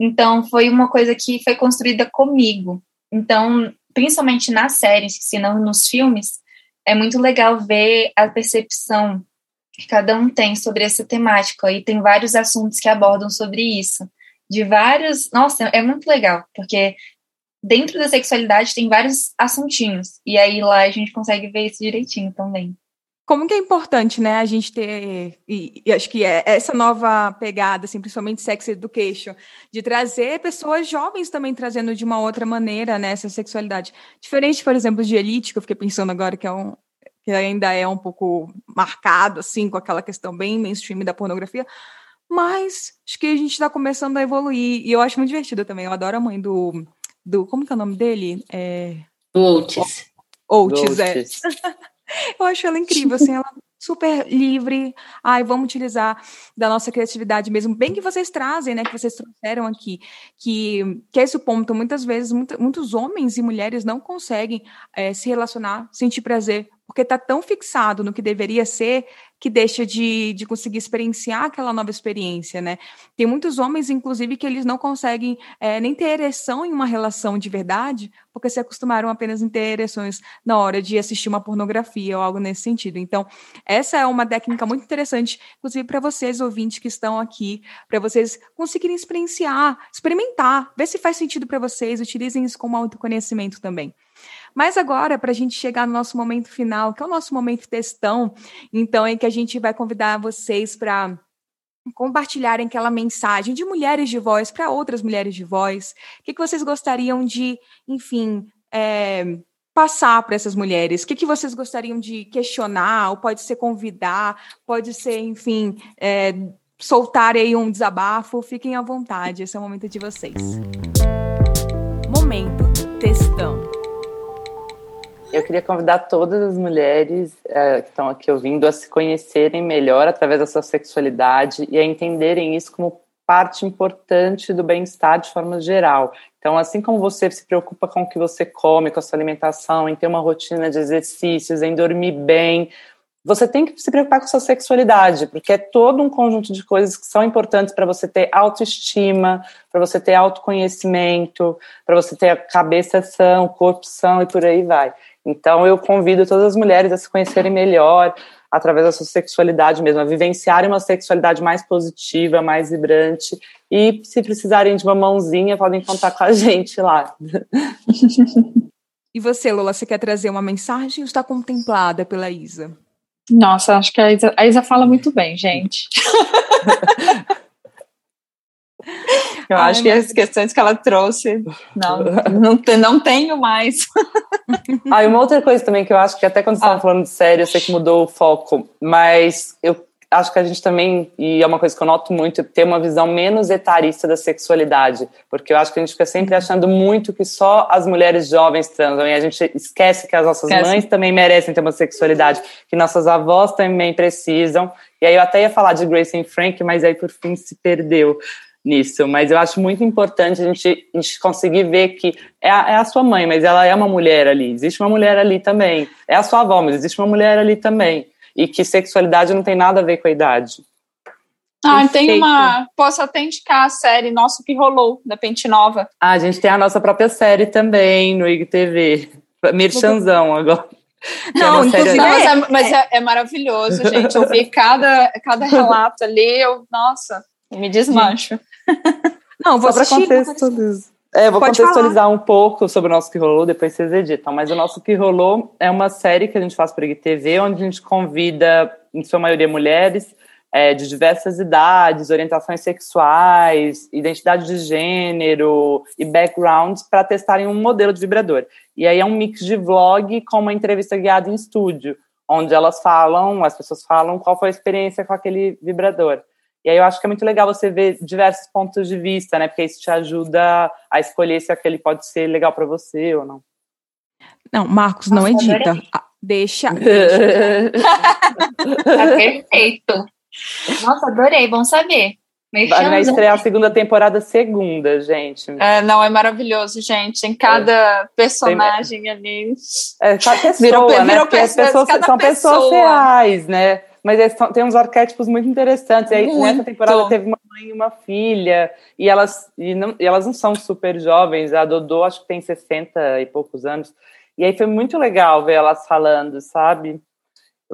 Então foi uma coisa que foi construída comigo. Então, principalmente nas séries, se não nos filmes, é muito legal ver a percepção que cada um tem sobre essa temática. E tem vários assuntos que abordam sobre isso. De vários. Nossa, é muito legal, porque dentro da sexualidade tem vários assuntinhos. E aí lá a gente consegue ver isso direitinho também como que é importante, né, a gente ter, e, e, acho que é essa nova pegada, assim, principalmente sex education, de trazer pessoas jovens também trazendo de uma outra maneira, né, essa sexualidade. Diferente, por exemplo, de Elite, que eu fiquei pensando agora que é um, que ainda é um pouco marcado, assim, com aquela questão bem mainstream da pornografia, mas acho que a gente está começando a evoluir, e eu acho muito divertido também, eu adoro a mãe do, do como que é o nome dele? É... Oates. Oates, é. Eu acho ela incrível, assim, ela super livre. Ai, vamos utilizar da nossa criatividade mesmo, bem que vocês trazem, né, que vocês trouxeram aqui, que, que é esse ponto. Muitas vezes, muitos homens e mulheres não conseguem é, se relacionar, sentir prazer, porque está tão fixado no que deveria ser que deixa de, de conseguir experienciar aquela nova experiência, né? Tem muitos homens, inclusive, que eles não conseguem é, nem ter ereção em uma relação de verdade, porque se acostumaram apenas em ter ereções na hora de assistir uma pornografia ou algo nesse sentido. Então, essa é uma técnica muito interessante, inclusive para vocês, ouvintes que estão aqui, para vocês conseguirem experienciar, experimentar, ver se faz sentido para vocês, utilizem isso como autoconhecimento também. Mas agora, para a gente chegar no nosso momento final, que é o nosso momento testão, então é que a gente vai convidar vocês para compartilharem aquela mensagem de mulheres de voz para outras mulheres de voz. O que, que vocês gostariam de, enfim, é, passar para essas mulheres? O que, que vocês gostariam de questionar? Ou pode ser convidar, pode ser, enfim, é, soltar aí um desabafo. Fiquem à vontade, esse é o momento de vocês. Momento testão. Eu queria convidar todas as mulheres é, que estão aqui ouvindo a se conhecerem melhor através da sua sexualidade e a entenderem isso como parte importante do bem-estar de forma geral. Então, assim como você se preocupa com o que você come, com a sua alimentação, em ter uma rotina de exercícios, em dormir bem, você tem que se preocupar com a sua sexualidade, porque é todo um conjunto de coisas que são importantes para você ter autoestima, para você ter autoconhecimento, para você ter a cabeça sã, o corpo são e por aí vai. Então, eu convido todas as mulheres a se conhecerem melhor através da sua sexualidade mesmo, a vivenciarem uma sexualidade mais positiva, mais vibrante. E se precisarem de uma mãozinha, podem contar com a gente lá. E você, Lola, você quer trazer uma mensagem ou está contemplada pela Isa? Nossa, acho que a Isa, a Isa fala muito bem, gente. Eu Ai, acho que as questões que ela trouxe, não, não, não tenho mais. Ah, e uma outra coisa também que eu acho que até quando você estava ah. falando de sério, eu sei que mudou o foco, mas eu acho que a gente também, e é uma coisa que eu noto muito, ter uma visão menos etarista da sexualidade, porque eu acho que a gente fica sempre uhum. achando muito que só as mulheres jovens transam, e a gente esquece que as nossas esquece. mães também merecem ter uma sexualidade, que nossas avós também precisam, e aí eu até ia falar de Grace e Frank, mas aí por fim se perdeu nisso, mas eu acho muito importante a gente, a gente conseguir ver que é a, é a, sua mãe, mas ela é uma mulher ali, existe uma mulher ali também, é a sua avó, mas existe uma mulher ali também, e que sexualidade não tem nada a ver com a idade. Ah, Perfeito. tem uma. Posso até indicar a série Nosso Que Rolou, da Pente Nova. Ah, a gente tem a nossa própria série também no IGTV. Merchanzão agora. Não, é inclusive, não, mas, é, mas é, é, maravilhoso, gente. Eu vi cada, cada relato ali, eu, nossa, me desmancho. Não, vou Só para contextualizar. É, vou Pode contextualizar falar. um pouco sobre o nosso que rolou, depois vocês editam. Mas o nosso que rolou é uma série que a gente faz para a TV, onde a gente convida, em sua maioria, mulheres é, de diversas idades, orientações sexuais, identidade de gênero e backgrounds para testarem um modelo de vibrador. E aí é um mix de vlog com uma entrevista guiada em estúdio, onde elas falam, as pessoas falam qual foi a experiência com aquele vibrador. E aí eu acho que é muito legal você ver diversos pontos de vista, né? Porque isso te ajuda a escolher se aquele pode ser legal para você ou não. Não, Marcos, não Nossa, edita. Ah, deixa. tá perfeito. Nossa, adorei, bom saber. Vai estrear a segunda temporada segunda, gente. É, não, é maravilhoso, gente. Em cada é. personagem Tem... ali. É, cada pessoa, virou, né? Virou pessoas, são pessoa. pessoas reais, né? Mas é tem uns arquétipos muito interessantes. E aí, muito. nessa temporada teve uma mãe e uma filha, e elas, e, não, e elas não são super jovens. A Dodô acho que tem 60 e poucos anos. E aí foi muito legal ver elas falando, sabe?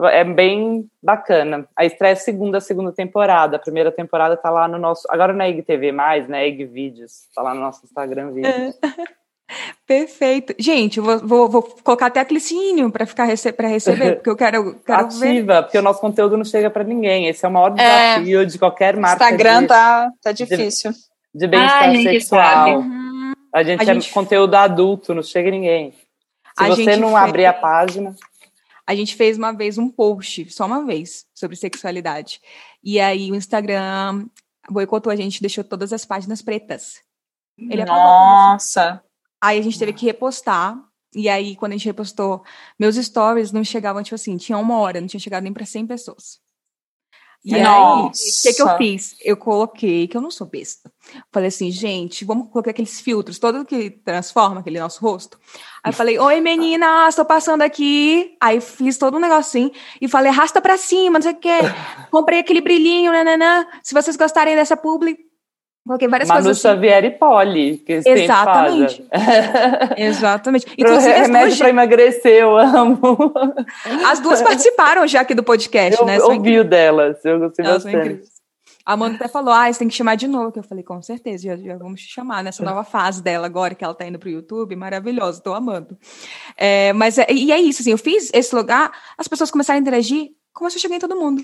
É bem bacana. A estreia é segunda, segunda temporada. A primeira temporada tá lá no nosso. Agora não é IGTV mais, né? É IG Vídeos. Tá lá no nosso Instagram Vídeos. É. Perfeito. Gente, vou, vou, vou, colocar até sininho para ficar rece para receber, porque eu quero, quero Ativa, ver. porque o nosso conteúdo não chega para ninguém. Esse é o maior é. desafio é, de qualquer marca. Instagram de, tá, tá difícil. De, de bem-estar sexual. Uhum. A gente a é gente... conteúdo adulto, não chega ninguém. Se a você não fez... abrir a página. A gente fez uma vez um post, só uma vez, sobre sexualidade. E aí o Instagram boicotou a gente, deixou todas as páginas pretas. Ele Nossa! Aí a gente teve que repostar. E aí, quando a gente repostou, meus stories não chegavam, tipo assim, tinha uma hora, não tinha chegado nem para 100 pessoas. E Nossa. aí, o que, que eu fiz? Eu coloquei, que eu não sou besta. Falei assim, gente, vamos colocar aqueles filtros, todo que transforma aquele nosso rosto. Aí falei, oi menina, estou passando aqui. Aí fiz todo um negocinho e falei, arrasta pra cima, não sei o quê. Comprei aquele brilhinho, nananã. Se vocês gostarem dessa publi, Coloquei várias Manu coisas. Assim. Xavier e Polly, que Exatamente. Exatamente. Inclusive, remédio duas... para emagrecer, eu amo. As duas participaram já aqui do podcast, eu né? Eu ouvi o delas, eu gostei Elas bastante. A Amanda até falou, ah, você tem que chamar de novo. Eu falei, com certeza, já, já vamos te chamar nessa nova fase dela agora, que ela tá indo pro YouTube. Maravilhosa, tô amando. É, mas, é, e é isso, assim, eu fiz esse lugar, as pessoas começaram a interagir, começou a chegar em todo mundo.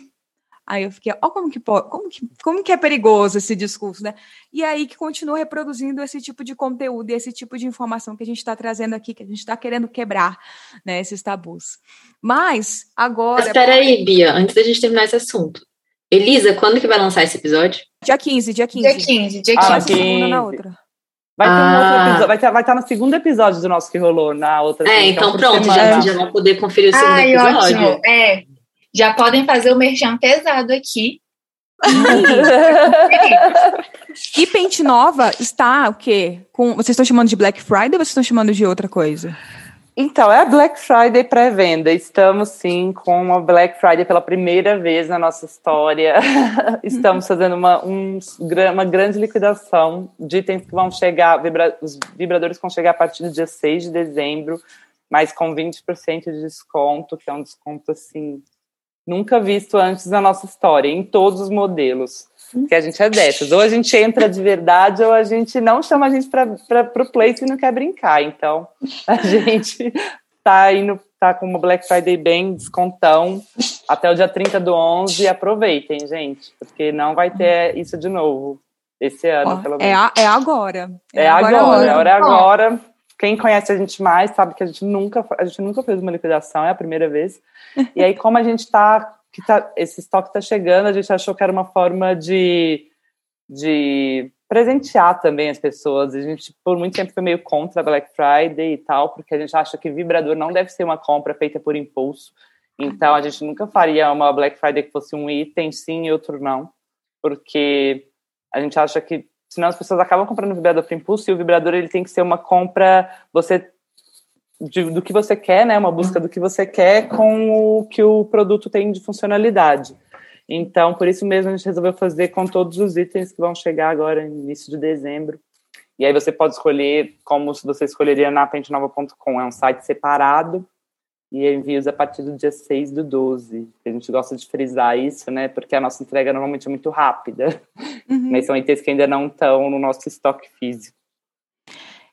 Aí eu fiquei, ó, como que, como que, como que é perigoso esse discurso, né? E aí que continua reproduzindo esse tipo de conteúdo e esse tipo de informação que a gente está trazendo aqui, que a gente está querendo quebrar, né, esses tabus. Mas agora. Espera aí, Bia, antes da gente terminar esse assunto. Elisa, quando que vai lançar esse episódio? Dia 15, dia 15. Dia 15, dia 15. Ah, 15. na outra. Vai, ter um outro ah. episódio, vai, ter, vai estar no segundo episódio do nosso que rolou, na outra. É, então pronto, já, já vai poder conferir o segundo Ai, episódio. Ótimo. É, já podem fazer o merchan pesado aqui. e Pente Nova está o quê? Com, vocês estão chamando de Black Friday ou vocês estão chamando de outra coisa? Então, é a Black Friday pré-venda. Estamos sim com a Black Friday pela primeira vez na nossa história. Estamos fazendo uma, um, uma grande liquidação de itens que vão chegar, vibra, os vibradores vão chegar a partir do dia 6 de dezembro, mas com 20% de desconto, que é um desconto assim nunca visto antes na nossa história, em todos os modelos. Que a gente é dessas. Ou a gente entra de verdade, ou a gente não chama a gente para o place e não quer brincar. Então, a gente tá indo, tá com uma Black Friday bem descontão até o dia 30 do 11. E aproveitem, gente, porque não vai ter isso de novo esse ano, pelo menos. É, a, é agora. É, é agora, agora, é agora. É agora. Quem conhece a gente mais sabe que a gente nunca, a gente nunca fez uma liquidação, é a primeira vez. E aí, como a gente está que tá, esse estoque está chegando, a gente achou que era uma forma de, de presentear também as pessoas. A gente, por muito tempo, foi meio contra a Black Friday e tal, porque a gente acha que vibrador não deve ser uma compra feita por impulso. Então, a gente nunca faria uma Black Friday que fosse um item sim e outro não, porque a gente acha que senão as pessoas acabam comprando vibrador por impulso e o vibrador ele tem que ser uma compra você de, do que você quer, né? Uma busca do que você quer com o que o produto tem de funcionalidade. Então, por isso mesmo a gente resolveu fazer com todos os itens que vão chegar agora no início de dezembro. E aí você pode escolher como você escolheria na pentenova.com, é um site separado e envios a partir do dia 6 do 12. A gente gosta de frisar isso, né? Porque a nossa entrega normalmente é muito rápida. Uhum. Mas são itens que ainda não estão no nosso estoque físico.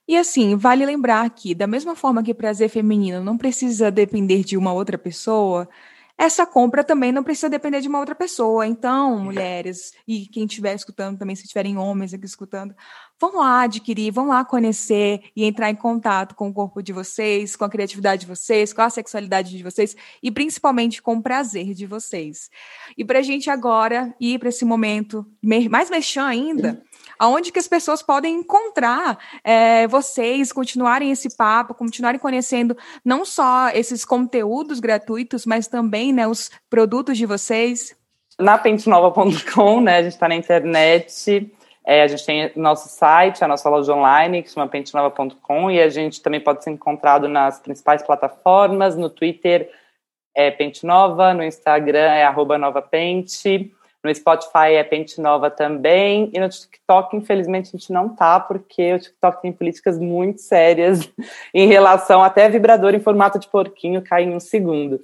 E assim, vale lembrar que, da mesma forma que prazer feminino não precisa depender de uma outra pessoa, essa compra também não precisa depender de uma outra pessoa. Então, mulheres, e quem estiver escutando também, se tiverem homens aqui escutando, vão lá adquirir, vão lá conhecer e entrar em contato com o corpo de vocês, com a criatividade de vocês, com a sexualidade de vocês e principalmente com o prazer de vocês. E para a gente agora ir para esse momento mais mexão ainda, aonde que as pessoas podem encontrar é, vocês, continuarem esse papo, continuarem conhecendo não só esses conteúdos gratuitos, mas também né, os produtos de vocês? Na pentenova.com, né, a gente está na internet, é, a gente tem nosso site, a nossa loja online, que chama pentenova.com, e a gente também pode ser encontrado nas principais plataformas, no Twitter é Pente Nova, no Instagram é arroba Nova Pente, no Spotify é Pente Nova também, e no TikTok, infelizmente, a gente não tá, porque o TikTok tem políticas muito sérias em relação até vibrador em formato de porquinho cai em um segundo.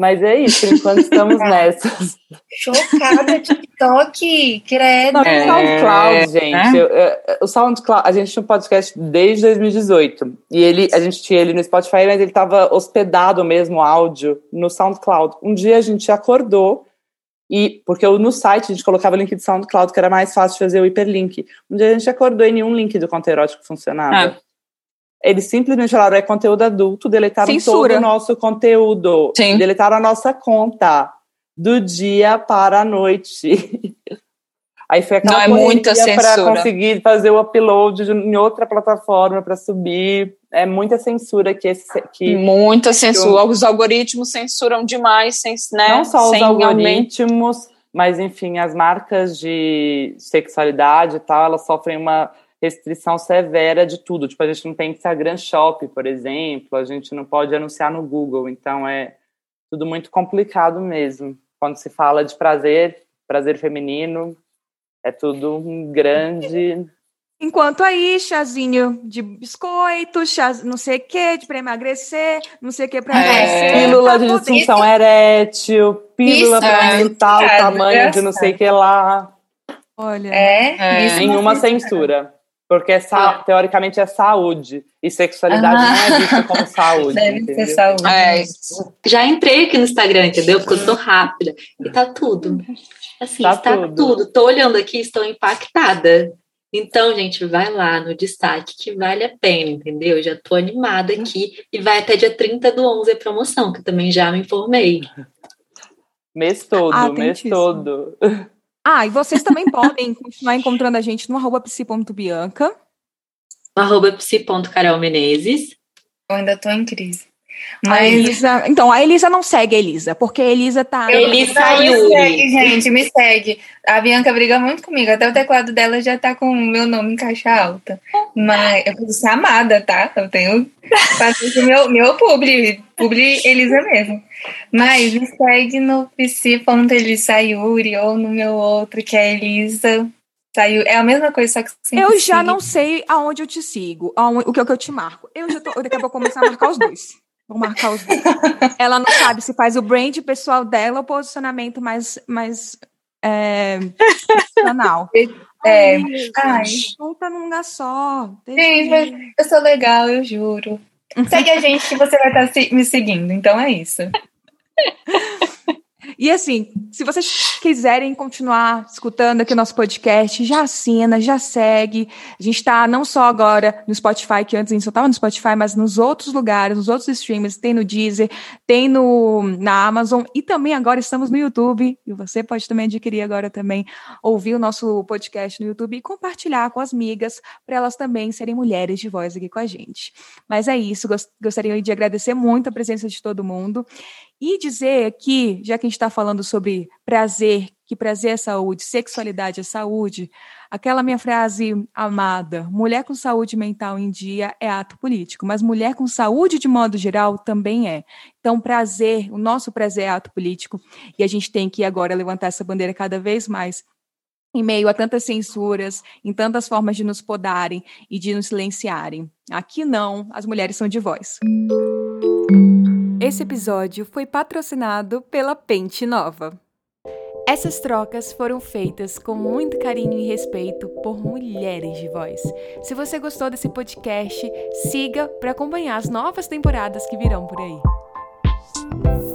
Mas é isso, por enquanto estamos nessas. Chocada, TikTok, credo. Não, é, SoundCloud, gente. É? o SoundCloud, a gente tinha um podcast desde 2018. E ele, a gente tinha ele no Spotify, mas ele estava hospedado mesmo, áudio, no SoundCloud. Um dia a gente acordou, e porque eu, no site a gente colocava o link do SoundCloud, que era mais fácil de fazer o hiperlink. Um dia a gente acordou e nenhum link do conto erótico funcionava. Ah. Eles simplesmente falaram, é conteúdo adulto, deletaram Censura. todo o nosso conteúdo. Sim. Deletaram a nossa conta do dia para a noite. Aí foi aquela Não é muita para conseguir fazer o upload em outra plataforma para subir. É muita censura que esse. Que, muita censura. Os algoritmos censuram demais, sem, né? Não só os algoritmos, mas enfim, as marcas de sexualidade e tal, elas sofrem uma restrição severa de tudo. Tipo, a gente não tem Instagram Shop, por exemplo, a gente não pode anunciar no Google, então é tudo muito complicado mesmo. Quando se fala de prazer, prazer feminino, é tudo um grande. Enquanto aí, chazinho de biscoito, chá, não sei o que, de para emagrecer, não sei o que para é. emagrecer. Pílula de disfunção erétil, pílula para aumentar o tamanho de não sei o que lá. Olha. É, é. nenhuma censura. Porque é ah. teoricamente é saúde. E sexualidade ah. não é vista como saúde. Deve entendeu? ser saúde. É. Já entrei aqui no Instagram, entendeu? Porque eu sou rápida. E tá tudo. Assim, tá está tudo. tudo. Tô olhando aqui, estou impactada. Então, gente, vai lá no destaque que vale a pena, entendeu? Eu já tô animada aqui. E vai até dia 30 do 11 a promoção, que eu também já me informei. Mês todo, ah, mês todo. Ah, e vocês também podem continuar encontrando a gente no arroba psi.bianca. No arroba psi.carolmenezes. Eu ainda tô em crise. Mas... A Elisa, então, a Elisa não segue a Elisa, porque a Elisa tá. Eu, Elisa Me segue, gente, me segue. A Bianca briga muito comigo, até o teclado dela já tá com o meu nome em caixa alta. Mas eu preciso ser amada, tá? Eu tenho. Fazer meu, meu publi, publi Elisa mesmo. Mas me segue no psi.elisayuri ou no meu outro, que é Elisa. Saiu, é a mesma coisa, só que Eu já sigo. não sei aonde eu te sigo, aonde, o que é que eu te marco. Eu já tô, daqui a pouco começar a marcar os dois. Vou marcar os dois. Ela não sabe se faz o brand pessoal dela ou posicionamento mais, mais é, profissional. É, ai, junta num lugar só. Sim, eu sou legal, eu juro. Segue a gente que você vai estar tá me seguindo, então é isso. E assim, se vocês quiserem continuar escutando aqui o nosso podcast, já assina, já segue. A gente está não só agora no Spotify, que antes a gente só estava no Spotify, mas nos outros lugares, nos outros streamers, tem no Deezer, tem no, na Amazon e também agora estamos no YouTube. E você pode também adquirir agora também, ouvir o nosso podcast no YouTube e compartilhar com as migas para elas também serem mulheres de voz aqui com a gente. Mas é isso, gostaria de agradecer muito a presença de todo mundo e dizer aqui, já que a gente está falando sobre prazer, que prazer é saúde, sexualidade é saúde, aquela minha frase amada: mulher com saúde mental em dia é ato político, mas mulher com saúde de modo geral também é. Então, prazer, o nosso prazer é ato político, e a gente tem que agora levantar essa bandeira cada vez mais em meio a tantas censuras, em tantas formas de nos podarem e de nos silenciarem. Aqui não, as mulheres são de voz. Esse episódio foi patrocinado pela Pente Nova. Essas trocas foram feitas com muito carinho e respeito por mulheres de voz. Se você gostou desse podcast, siga para acompanhar as novas temporadas que virão por aí.